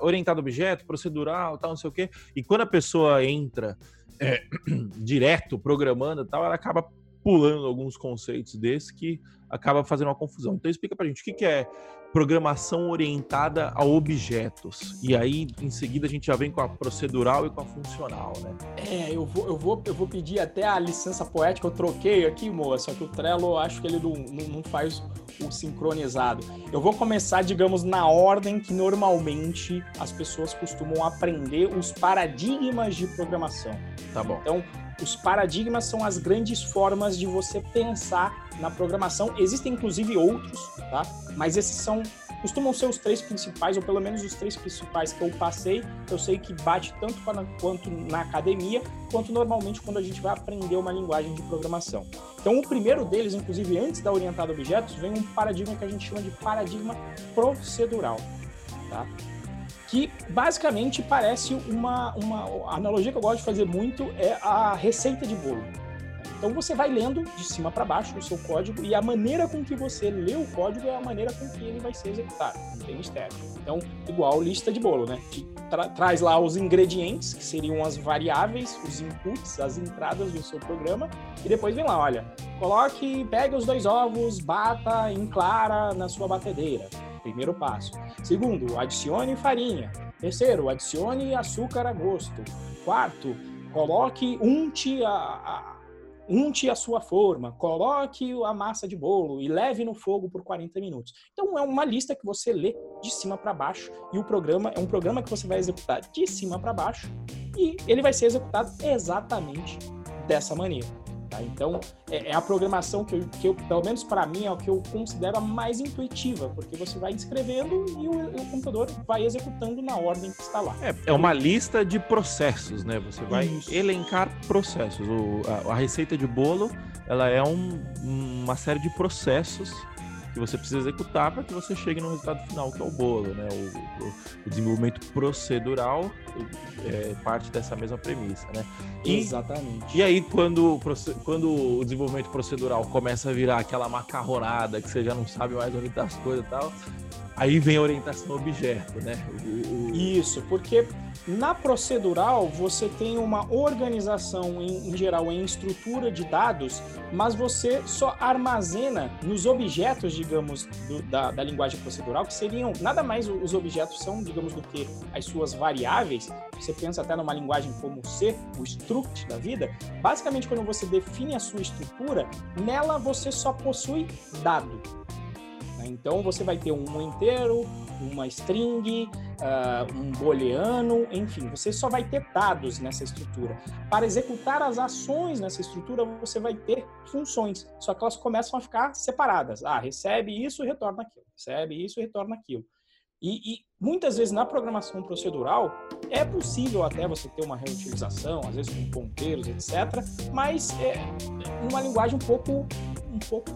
S2: orientado a objeto, procedural, tal, não sei o quê. E quando a pessoa entra é, direto programando tal, ela acaba pulando alguns conceitos desses que acaba fazendo uma confusão. Então explica pra gente o que, que é programação orientada a objetos. E aí, em seguida, a gente já vem com a procedural e com a funcional, né?
S1: É, eu vou, eu vou, eu vou pedir até a licença poética, eu troquei aqui, moça, só que o Trello, acho que ele não, não, não faz o sincronizado. Eu vou começar, digamos, na ordem que normalmente as pessoas costumam aprender os paradigmas de programação.
S2: Tá bom.
S1: Então, os paradigmas são as grandes formas de você pensar na programação. Existem inclusive outros, tá? Mas esses são costumam ser os três principais, ou pelo menos os três principais que eu passei. Eu sei que bate tanto quanto na academia, quanto normalmente quando a gente vai aprender uma linguagem de programação. Então, o primeiro deles, inclusive antes da orientada a objetos, vem um paradigma que a gente chama de paradigma procedural. Tá? Que basicamente parece uma, uma a analogia que eu gosto de fazer muito é a receita de bolo. Então você vai lendo de cima para baixo o seu código e a maneira com que você lê o código é a maneira com que ele vai ser executado. Não tem mistério. Então, igual lista de bolo, né? Tra traz lá os ingredientes, que seriam as variáveis, os inputs, as entradas do seu programa, e depois vem lá, olha, coloque, pegue os dois ovos, bata em clara na sua batedeira primeiro passo. Segundo, adicione farinha. Terceiro, adicione açúcar a gosto. Quarto, coloque, unte a, a, unte a sua forma, coloque a massa de bolo e leve no fogo por 40 minutos. Então é uma lista que você lê de cima para baixo e o programa é um programa que você vai executar de cima para baixo e ele vai ser executado exatamente dessa maneira. Tá? Então, é, é, a programação que eu, que eu pelo menos para mim, é o que eu considero a mais intuitiva, porque você vai escrevendo e o, o computador vai executando na ordem que está lá.
S2: É, é uma lista de processos, né? Você vai Isso. elencar processos. O, a, a, receita de bolo, ela é um, uma série de processos que você precisa executar para que você chegue no resultado final, que é o bolo, né? O, o, o desenvolvimento procedural é parte dessa mesma premissa, né?
S1: E, Exatamente.
S2: E aí, quando, quando o desenvolvimento procedural começa a virar aquela macarronada que você já não sabe mais onde tá as coisas e tal, aí vem a orientação objeto, né?
S1: O, o... Isso, porque na procedural, você tem uma organização, em, em, geral, em estrutura de dados, mas você só armazena nos objetos, digamos, do, da, da, linguagem procedural, que seriam, nada mais os objetos são, digamos, do que as suas variáveis. Você pensa até numa linguagem como C, o struct da vida. Basicamente, quando você define a sua estrutura, nela você só possui dado. Então, você vai ter um inteiro, uma string, uh, um booleano, enfim, você só vai ter dados nessa estrutura. Para executar as ações nessa estrutura, você vai ter funções, só que elas começam a ficar separadas. Ah, recebe isso e retorna aquilo, recebe isso e retorna aquilo. E, e, muitas vezes na programação procedural é possível até você ter uma reutilização, às vezes com ponteiros, etc. Mas é uma linguagem um pouco, um pouco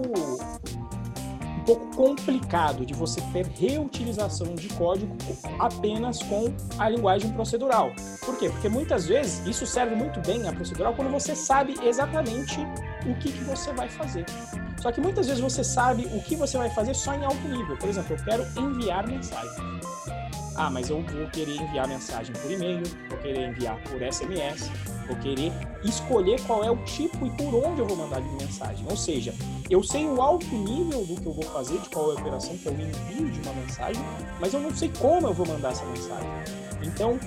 S1: pouco complicado de você ter reutilização de código apenas com a linguagem procedural. Por quê? Porque muitas vezes isso serve muito bem a procedural quando você sabe exatamente o que, que você vai fazer. Só que muitas vezes você sabe o que você vai fazer só em alto nível. Por exemplo, eu quero enviar mensagem. Ah, mas eu vou querer enviar mensagem por e-mail, vou querer enviar por SMS, vou querer escolher qual é o tipo e por onde eu vou mandar de mensagem. Ou seja, eu sei o alto nível do que eu vou fazer, de qual é a operação que eu envio de uma mensagem, mas eu não sei como eu vou mandar essa mensagem. Então,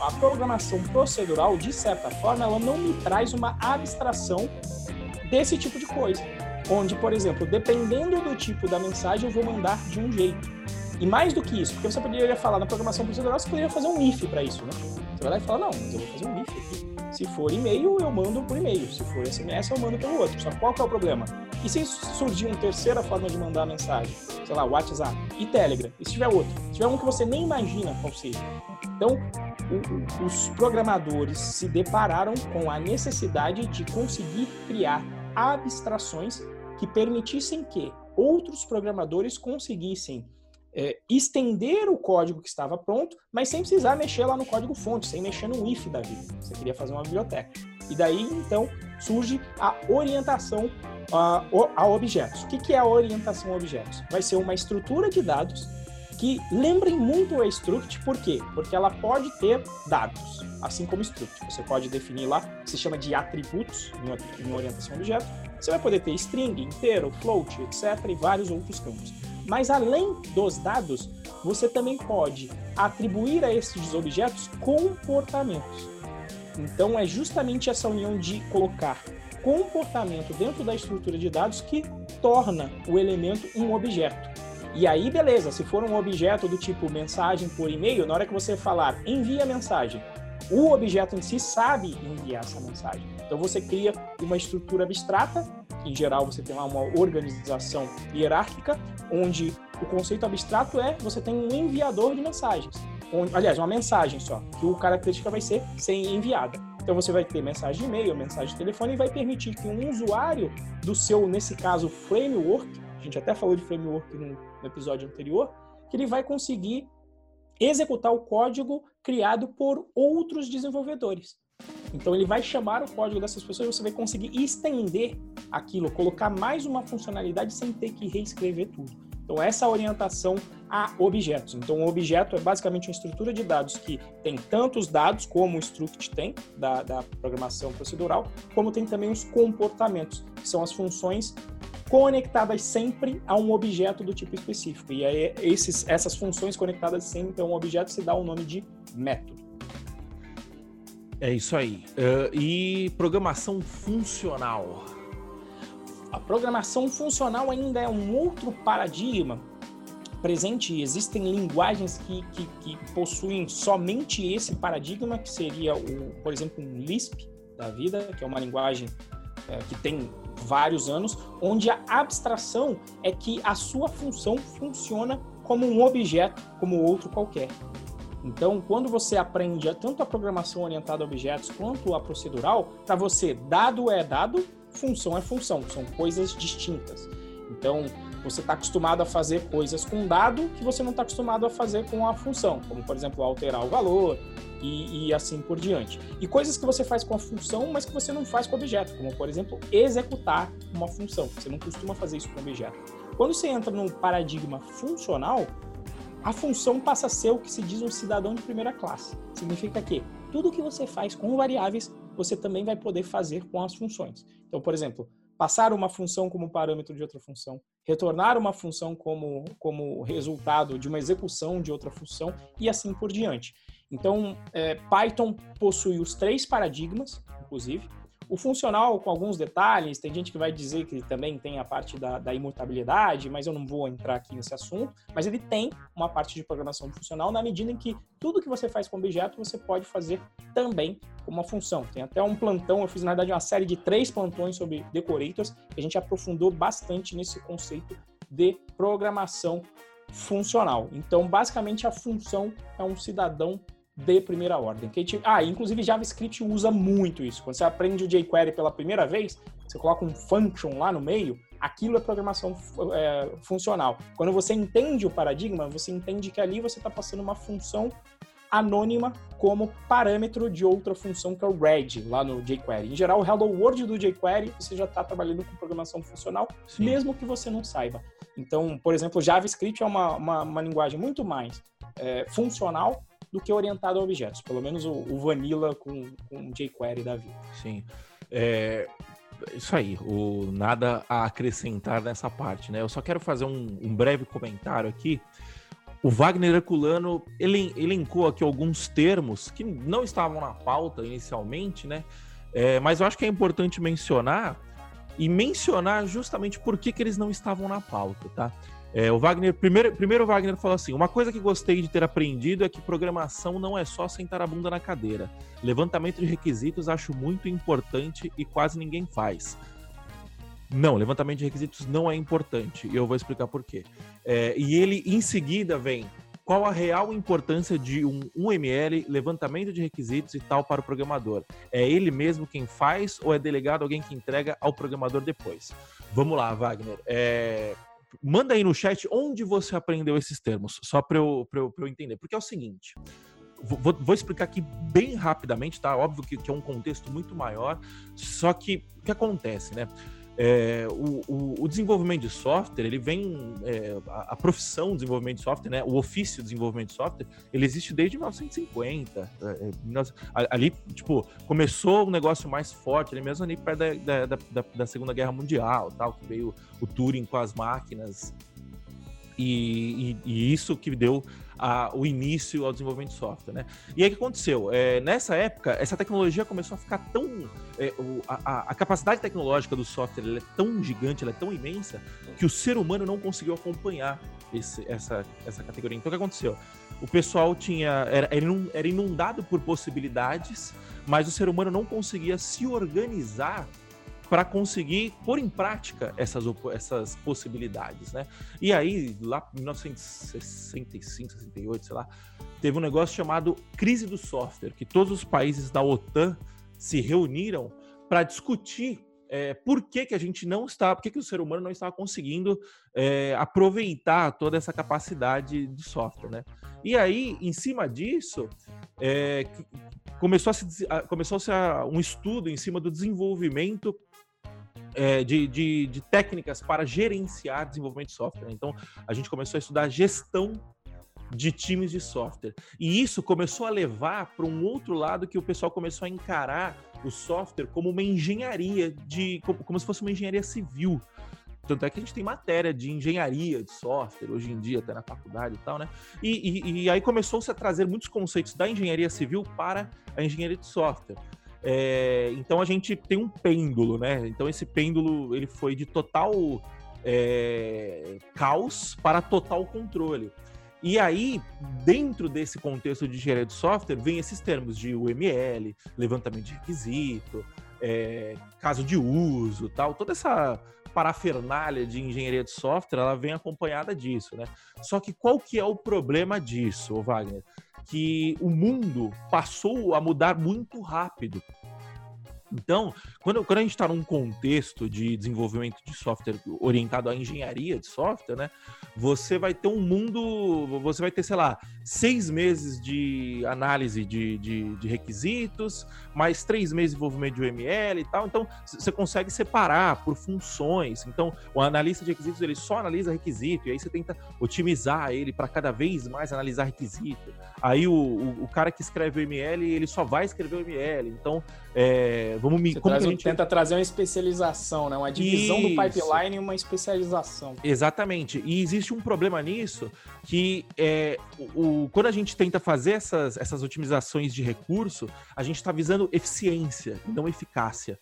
S1: a programação procedural, de certa forma, ela não me traz uma abstração desse tipo de coisa. Onde, por exemplo, dependendo do tipo da mensagem, eu vou mandar de um jeito. E mais do que isso, porque você poderia falar na programação procedural, você poderia fazer um if para isso, né? Você vai lá e fala, não, mas eu vou fazer um if aqui. Se for e-mail, eu mando por e-mail. Se for SMS, eu mando pelo outro. Só qual que é o problema? E se surgir uma terceira forma de mandar mensagem? Sei lá, WhatsApp e Telegram. E se tiver outro? Se tiver um que você nem imagina qual seja. Então, o, o, os programadores se depararam com a necessidade de conseguir criar abstrações que permitissem que outros programadores conseguissem é, estender o código que estava pronto, mas sem precisar mexer lá no código fonte, sem mexer no if da vida. Você queria fazer uma biblioteca. E daí, então, surge a orientação a, a objetos. O que, que é a orientação a objetos? Vai ser uma estrutura de dados que lembrem muito a struct, por quê? Porque ela pode ter dados, assim como struct. Você pode definir lá, se chama de atributos em orientação a objeto. Você vai poder ter string, inteiro, float, etc. e vários outros campos. Mas além dos dados, você também pode atribuir a esses objetos comportamentos. Então é justamente essa união de colocar comportamento dentro da estrutura de dados que torna o elemento um objeto. E aí, beleza, se for um objeto do tipo mensagem por e-mail, na hora que você falar envia mensagem, o objeto em si sabe enviar essa mensagem. Então você cria uma estrutura abstrata em geral você tem lá uma organização hierárquica, onde o conceito abstrato é você tem um enviador de mensagens. Onde, aliás, uma mensagem só, que o característica vai ser ser enviada. Então você vai ter mensagem de e-mail, mensagem de telefone e vai permitir que um usuário do seu, nesse caso, framework, a gente até falou de framework no, no episódio anterior, que ele vai conseguir executar o código criado por outros desenvolvedores. Então ele vai chamar o código dessas pessoas e você vai conseguir estender aquilo, colocar mais uma funcionalidade sem ter que reescrever tudo. Então essa orientação a objetos. Então o objeto é basicamente uma estrutura de dados que tem tantos dados como o struct tem da, da programação procedural, como tem também os comportamentos, que são as funções conectadas sempre a um objeto do tipo específico. E aí esses, essas funções conectadas sempre a um objeto se dá o nome de método.
S2: É isso aí. Uh, e programação funcional?
S1: A programação funcional ainda é um outro paradigma presente. Existem linguagens que, que, que possuem somente esse paradigma, que seria, o, por exemplo, um Lisp da vida, que é uma linguagem é, que tem vários anos, onde a abstração é que a sua função funciona como um objeto, como outro qualquer. Então, quando você aprende tanto a programação orientada a objetos quanto a procedural, para você, dado é dado, função é função, são coisas distintas. Então, você está acostumado a fazer coisas com dado que você não está acostumado a fazer com a função, como, por exemplo, alterar o valor e, e, assim por diante. E coisas que você faz com a função, mas que você não faz com o objeto, como, por exemplo, executar uma função. Você não costuma fazer isso com o objeto. Quando você entra num paradigma funcional, a função passa a ser o que se diz um cidadão de primeira classe. Significa que tudo que você faz com variáveis, você também vai poder fazer com as funções. Então, por exemplo, passar uma função como parâmetro de outra função, retornar uma função como, como resultado de uma execução de outra função e assim por diante. Então, é, Python possui os três paradigmas, inclusive, o funcional, com alguns detalhes, tem gente que vai dizer que também tem a parte da, da, imutabilidade, mas eu não vou entrar aqui nesse assunto. Mas ele tem uma parte de programação funcional na medida em que tudo que você faz com objeto você pode fazer também com uma função. Tem até um plantão, eu fiz na verdade uma série de três plantões sobre decorators, que a gente aprofundou bastante nesse conceito de programação funcional. Então, basicamente, a função é um cidadão de primeira ordem. Que gente, ah, inclusive JavaScript usa muito isso. Quando você aprende o jQuery pela primeira vez, você coloca um function lá no meio, Aquilo é programação é, funcional. Quando você entende o paradigma, você entende que ali você está passando uma função anônima como parâmetro de outra função que é o read lá no jQuery. Em geral, o hello world do jQuery você já está trabalhando com programação funcional, Sim. mesmo que você não saiba. Então, por exemplo, JavaScript é uma, uma, uma linguagem muito mais é, funcional do que orientada a objetos. Pelo menos o, o Vanilla com, com jQuery da vida.
S2: Sim. É, isso aí, o, nada a acrescentar nessa parte, né? Eu só quero fazer um, um breve comentário aqui. O Wagner Herculano ele, elencou aqui alguns termos que não estavam na pauta inicialmente, né? É, mas eu acho que é importante mencionar e mencionar justamente por que, que eles não estavam na pauta, tá? É, o Wagner, primeiro, primeiro o Wagner falou assim: uma coisa que gostei de ter aprendido é que programação não é só sentar a bunda na cadeira. Levantamento de requisitos acho muito importante e quase ninguém faz. Não, levantamento de requisitos não é importante e eu vou explicar por quê. É, e ele em seguida vem qual a real importância de um UML, levantamento de requisitos e tal para o programador? É ele mesmo quem faz ou é delegado alguém que entrega ao programador depois? Vamos lá, Wagner. É, manda aí no chat onde você aprendeu esses termos, só para eu, eu, eu entender. Porque é o seguinte. Vou, vou, explicar aqui bem rapidamente, tá? Óbvio que, que, é um contexto muito maior, só que o que acontece, né? É, o, o, o, desenvolvimento de software, ele vem, é, a, a, profissão de desenvolvimento de software, né, o ofício de desenvolvimento de software, ele existe desde 1950. É, é ali, tipo, começou um negócio mais forte, ali mesmo ali perto da, da, da, da Segunda Guerra Mundial, tal, que veio o Turing com as máquinas, e, e, e isso que deu a, o início ao desenvolvimento de software, né? E aí o que aconteceu? É, nessa época, essa tecnologia começou a ficar tão... É, a, a, capacidade tecnológica do software é tão gigante, é tão imensa, que o ser humano não conseguiu acompanhar esse, essa, essa categoria. Então o que aconteceu? O pessoal tinha era inundado por possibilidades, mas o ser humano não conseguia se organizar para conseguir pôr em prática essas, essas possibilidades, né? E aí, lá em 1965, 68, sei lá, teve um negócio chamado crise do software, que todos os países da OTAN se reuniram para discutir é, por que, que a gente não está, por que, que o ser humano não estava conseguindo é, aproveitar toda essa capacidade do software, né? E aí, em cima disso, é, começou a se, começou a um estudo em cima do desenvolvimento é, de, de, de, técnicas para gerenciar desenvolvimento de software. Então, a gente começou a estudar gestão de times de software. E isso começou a levar para um outro lado que o pessoal começou a encarar o software como uma engenharia, de, como, como se fosse uma engenharia civil. Tanto é que a gente tem matéria de engenharia de software hoje em dia, até na faculdade e tal, né? E, e, e aí começou-se a trazer muitos conceitos da engenharia civil para a engenharia de software. É, então a gente tem um pêndulo, né? Então esse pêndulo ele foi de total é, caos para total controle. E aí, dentro desse contexto de engenharia de software, vem esses termos de UML, levantamento de requisito, é, caso de uso, tal, toda essa parafernália de engenharia de software, ela vem acompanhada disso, né? Só que qual que é o problema disso, Wagner? Que o mundo passou a mudar muito rápido. Então, quando, quando a gente está num contexto de desenvolvimento de software orientado à engenharia de software, né? Você vai ter um mundo, você vai ter, sei lá, seis meses de análise de, de, de requisitos, mais três meses de desenvolvimento de UML e tal. Então, você consegue separar por funções. Então, o analista de requisitos, ele só analisa requisito, e aí você tenta otimizar ele para cada vez mais analisar requisito. Aí o, o, o, cara que escreve o ML, ele só vai escrever o ML. Então, é, vamos me.
S1: Você como a gente tenta trazer uma especialização, né? Uma divisão Isso. do pipeline e uma especialização.
S2: Exatamente. E existe um problema nisso que é, o, quando a gente tenta fazer essas, essas otimizações de recurso, a gente está visando eficiência não eficácia.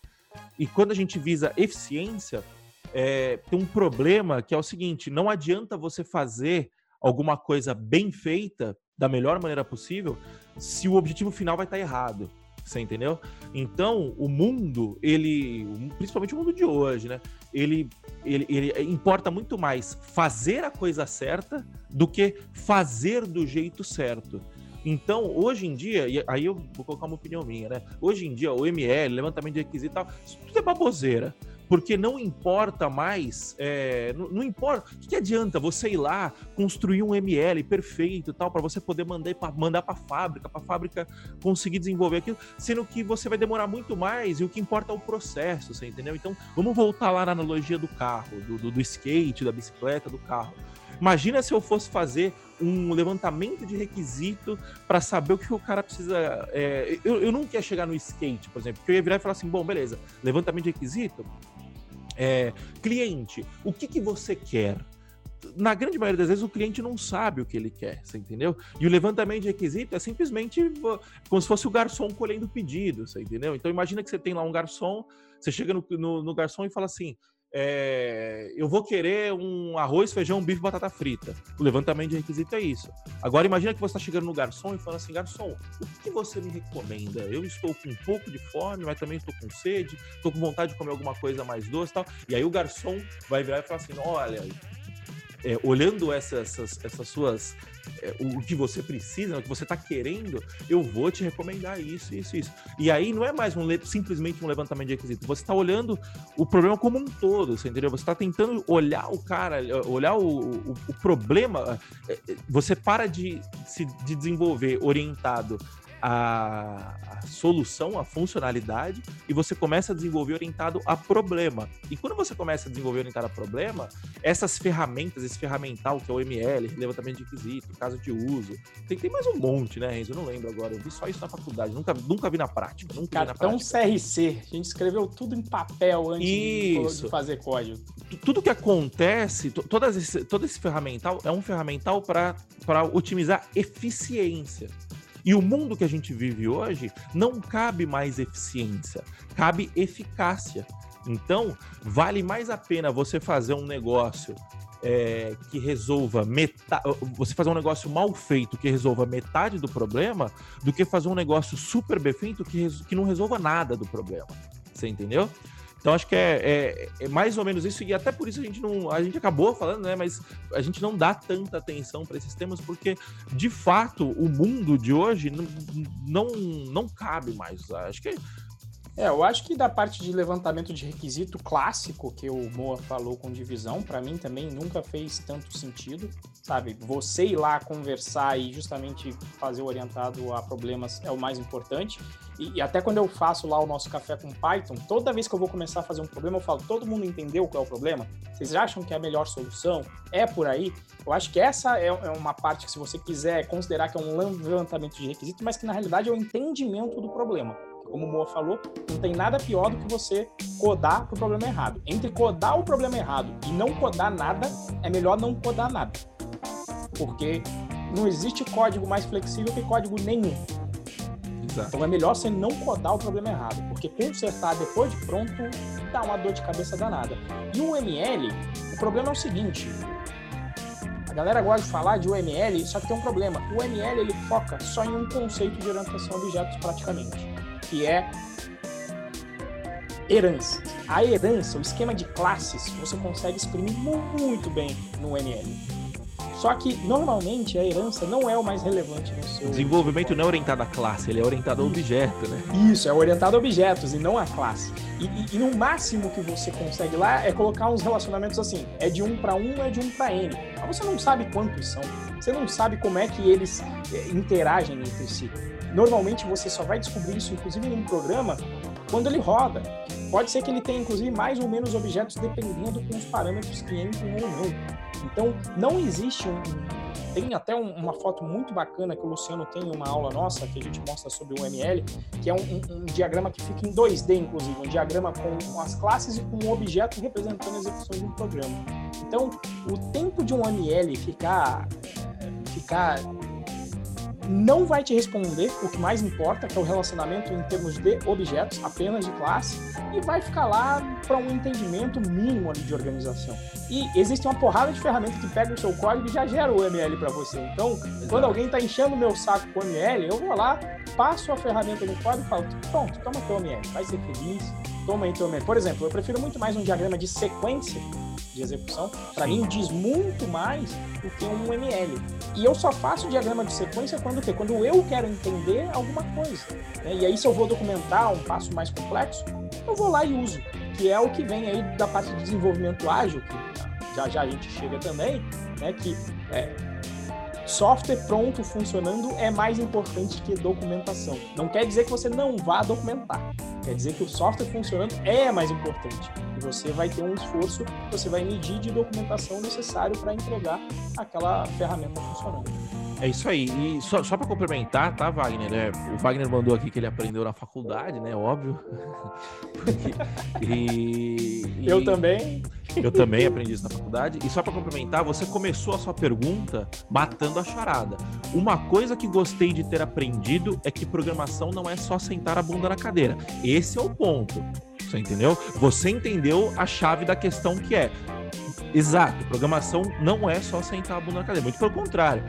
S2: E quando a gente visa eficiência, é, tem um problema que é o seguinte: não adianta você fazer alguma coisa bem feita da melhor maneira possível se o objetivo final vai estar errado. Você entendeu? Então, o mundo, ele, principalmente o mundo de hoje, né? Ele, ele, ele importa muito mais fazer a coisa certa do que fazer do jeito certo. Então, hoje em dia, e aí eu vou colocar uma opinião minha, né? Hoje em dia, o ML, levantamento de requisito e tal, isso tudo é baboseira. Porque não importa mais, é, não, não, importa, o que, que, adianta você ir lá construir um ML perfeito tal para você poder mandar para mandar para fábrica, para fábrica conseguir desenvolver aquilo, sendo que você vai demorar muito mais e o que importa é o processo, você entendeu? Então, vamos voltar lá na analogia do carro, do, do, do skate, da bicicleta, do carro. Imagina se eu fosse fazer um levantamento de requisito para saber o que o cara precisa. É, eu, eu nunca ia chegar no skate, por exemplo, porque eu ia virar e falar assim: bom, beleza, levantamento de requisito. É, cliente, o que, que você quer? na grande maioria das vezes o cliente não sabe o que ele quer, você entendeu? E o levantamento de requisito é simplesmente como se fosse o garçom colhendo pedido, você entendeu? Então imagina que você tem lá um garçom, você chega no, no, no garçom e fala assim: é, eu vou querer um arroz, feijão, bife, batata frita. O levantamento de requisito é isso. Agora imagina que você está chegando no garçom e falando assim, garçom, o que você me recomenda? Eu estou com um pouco de fome, mas também estou com sede, estou com vontade de comer alguma coisa mais doce e tal. E aí o garçom vai virar e falar assim, olha, é, olhando essas, essas, suas é, o que você precisa, o que você está querendo, eu vou te recomendar isso, isso, isso. E aí não é mais um, simplesmente um levantamento de requisito. Você está olhando o problema como um todo, você entendeu? Você está tentando olhar o cara, olhar o, o, o problema. É, é, você para de se de desenvolver orientado a, a, solução, a funcionalidade, e você começa a desenvolver orientado a problema. E quando você começa a desenvolver orientado a problema, essas ferramentas, esse ferramental que é o ML, levantamento de requisito, caso de uso, tem, tem mais um monte, né, Renzo? Eu não lembro agora, eu vi só isso na faculdade, nunca, nunca vi na prática. Nunca
S1: Cartão
S2: vi na prática.
S1: CRC, a gente escreveu tudo em papel antes isso. de fazer código.
S2: Tudo que acontece, todas esse, todo esse ferramental é um ferramental para otimizar eficiência. E o mundo que a gente vive hoje não cabe mais eficiência, cabe eficácia. Então, vale mais a pena você fazer um negócio é, que resolva metade. Você fazer um negócio mal feito que resolva metade do problema do que fazer um negócio super bem feito que, que não resolva nada do problema. Você entendeu? Então acho que é, é, é, mais ou menos isso, e até por isso a gente não. A gente acabou falando, né? Mas a gente não dá tanta atenção para esses temas, porque de fato o mundo de hoje não, não, não cabe mais. Acho que
S1: é, eu acho que da parte de levantamento de requisito clássico que o Moa falou com divisão, para mim também nunca fez tanto sentido, sabe? Você ir lá conversar e justamente fazer orientado a problemas é o mais importante. E, e, até quando eu faço lá o nosso café com Python, toda vez que eu vou começar a fazer um problema, eu falo: todo mundo entendeu qual é o problema? Vocês acham que é a melhor solução? É por aí? Eu acho que essa é, é uma parte que, se você quiser considerar que é um levantamento de requisito, mas que na realidade é o entendimento do problema como o Moa falou, não tem nada pior do que você codar para o problema errado. Entre codar o problema errado e não codar nada, é melhor não codar nada. Porque não existe código mais flexível que código nenhum. Exato. Então é melhor você não codar o problema errado, porque consertar depois de pronto dá uma dor de cabeça danada. E o ML, o problema é o seguinte: a galera gosta de falar de UML, só que tem um problema. O ML ele foca só em um conceito de orientação a objetos praticamente que é herança. A herança, o esquema de classes, você consegue exprimir muito bem no ML. Só que normalmente a herança não é o mais relevante no seu.
S2: O desenvolvimento não é orientado à classe, ele é orientado a objeto, né?
S1: Isso, é orientado a objetos e não à classe. E, e, e, no máximo que você consegue lá é colocar uns relacionamentos assim: é de um para um, é de um para n. Mas você não sabe quantos são, você não sabe como é que eles eh, interagem entre si. Normalmente você só vai descobrir isso, inclusive num programa, quando ele roda. Pode ser que ele tenha, inclusive, mais ou menos objetos dependendo com os parâmetros que entram ou não. Então, não existe um. Tem até um, uma foto muito bacana que o Luciano tem em uma aula nossa, que a gente mostra sobre o ML, que é um, um, um diagrama que fica em 2D, inclusive, um diagrama com, com as classes e com um objeto representando a execução de um programa. Então, o tempo de um ML ficar, ficar não vai te responder o que mais importa, que é o relacionamento em termos de objetos, apenas de classe, e vai ficar lá para um entendimento mínimo ali de organização. E existe uma porrada de ferramentas que pega o seu código e já gera o ML para você. Então, Exato. quando alguém está enchendo o meu saco com o ML, eu vou lá, passo a ferramenta no código e falo, pronto, toma teu ML, vai ser feliz, toma aí teu ML. Por exemplo, eu prefiro muito mais um diagrama de sequência de execução, para mim diz muito mais do que um ML. E eu só faço diagrama de sequência quando quê? Quando eu quero entender alguma coisa. Né? E aí, se eu vou documentar um passo mais complexo, eu vou lá e uso. que é o que vem aí da parte de desenvolvimento ágil, que já já a gente chega também, né? Que é, software pronto funcionando é mais importante que documentação. Não quer dizer que você não vá documentar. Quer dizer que o software funcionando é mais importante. E você vai ter um esforço, você vai medir de documentação necessário para entregar aquela ferramenta funcionando.
S2: É isso aí. E só, só para complementar, tá, Wagner? É, o Wagner mandou aqui que ele aprendeu na faculdade, né? Óbvio.
S1: e, e, eu também.
S2: Eu também aprendi isso na faculdade. E só para complementar, você começou a sua pergunta matando a charada. Uma coisa que gostei de ter aprendido é que programação não é só sentar a bunda na cadeira. Esse é o ponto. Você entendeu? Você entendeu a chave da questão que é Exato, programação não é só sentar a bunda na cadeira, muito pelo contrário.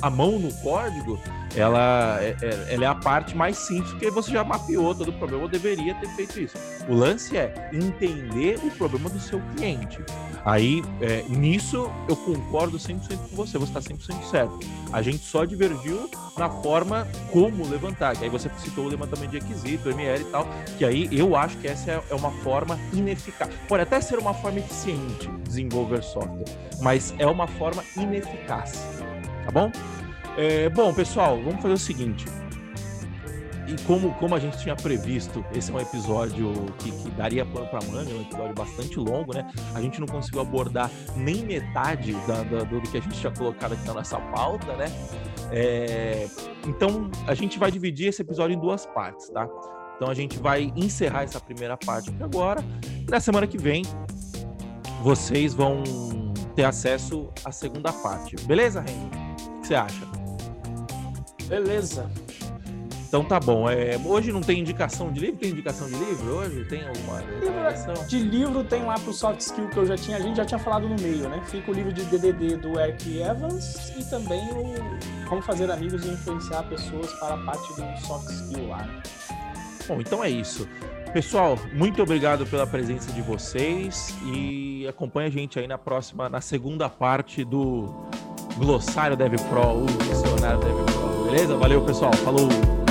S2: A mão no código, ela é, é, ela é a parte mais simples, porque você já mapeou todo o problema, ou deveria ter feito isso. O lance é entender o problema do seu cliente. Aí, é, nisso, eu concordo 100% com você, você está 100% certo. A gente só divergiu na forma como levantar, que aí você citou o levantamento de requisito, ML e tal, que aí eu acho que essa é, é uma forma ineficaz. Pode até ser uma forma eficiente desenvolver software, mas é uma forma ineficaz, tá bom? É, bom, pessoal, vamos fazer o seguinte e como, como a gente tinha previsto, esse é um episódio que, que daria pano para manga, é um episódio bastante longo, né? A gente não conseguiu abordar nem metade da, da, do que a gente tinha colocado aqui na nossa pauta, né? É, então, a gente vai dividir esse episódio em duas partes, tá? Então, a gente vai encerrar essa primeira parte por agora. E na semana que vem, vocês vão ter acesso à segunda parte. Beleza, Renzo? O que você acha?
S1: Beleza.
S2: Então tá bom. É, hoje não tem indicação de livro? Tem indicação de livro hoje? Tem alguma indicação?
S1: De livro tem lá pro soft skill que eu já tinha, a gente já tinha falado no meio, né? Fica o livro de DDD do Eric Evans e também o Como Fazer Amigos e Influenciar Pessoas para a parte do soft skill lá.
S2: Bom, então é isso. Pessoal, muito obrigado pela presença de vocês e acompanha a gente aí na próxima, na segunda parte do Glossário Dev Pro, o Dicionário Dev Pro. Beleza? Valeu, pessoal. Falou!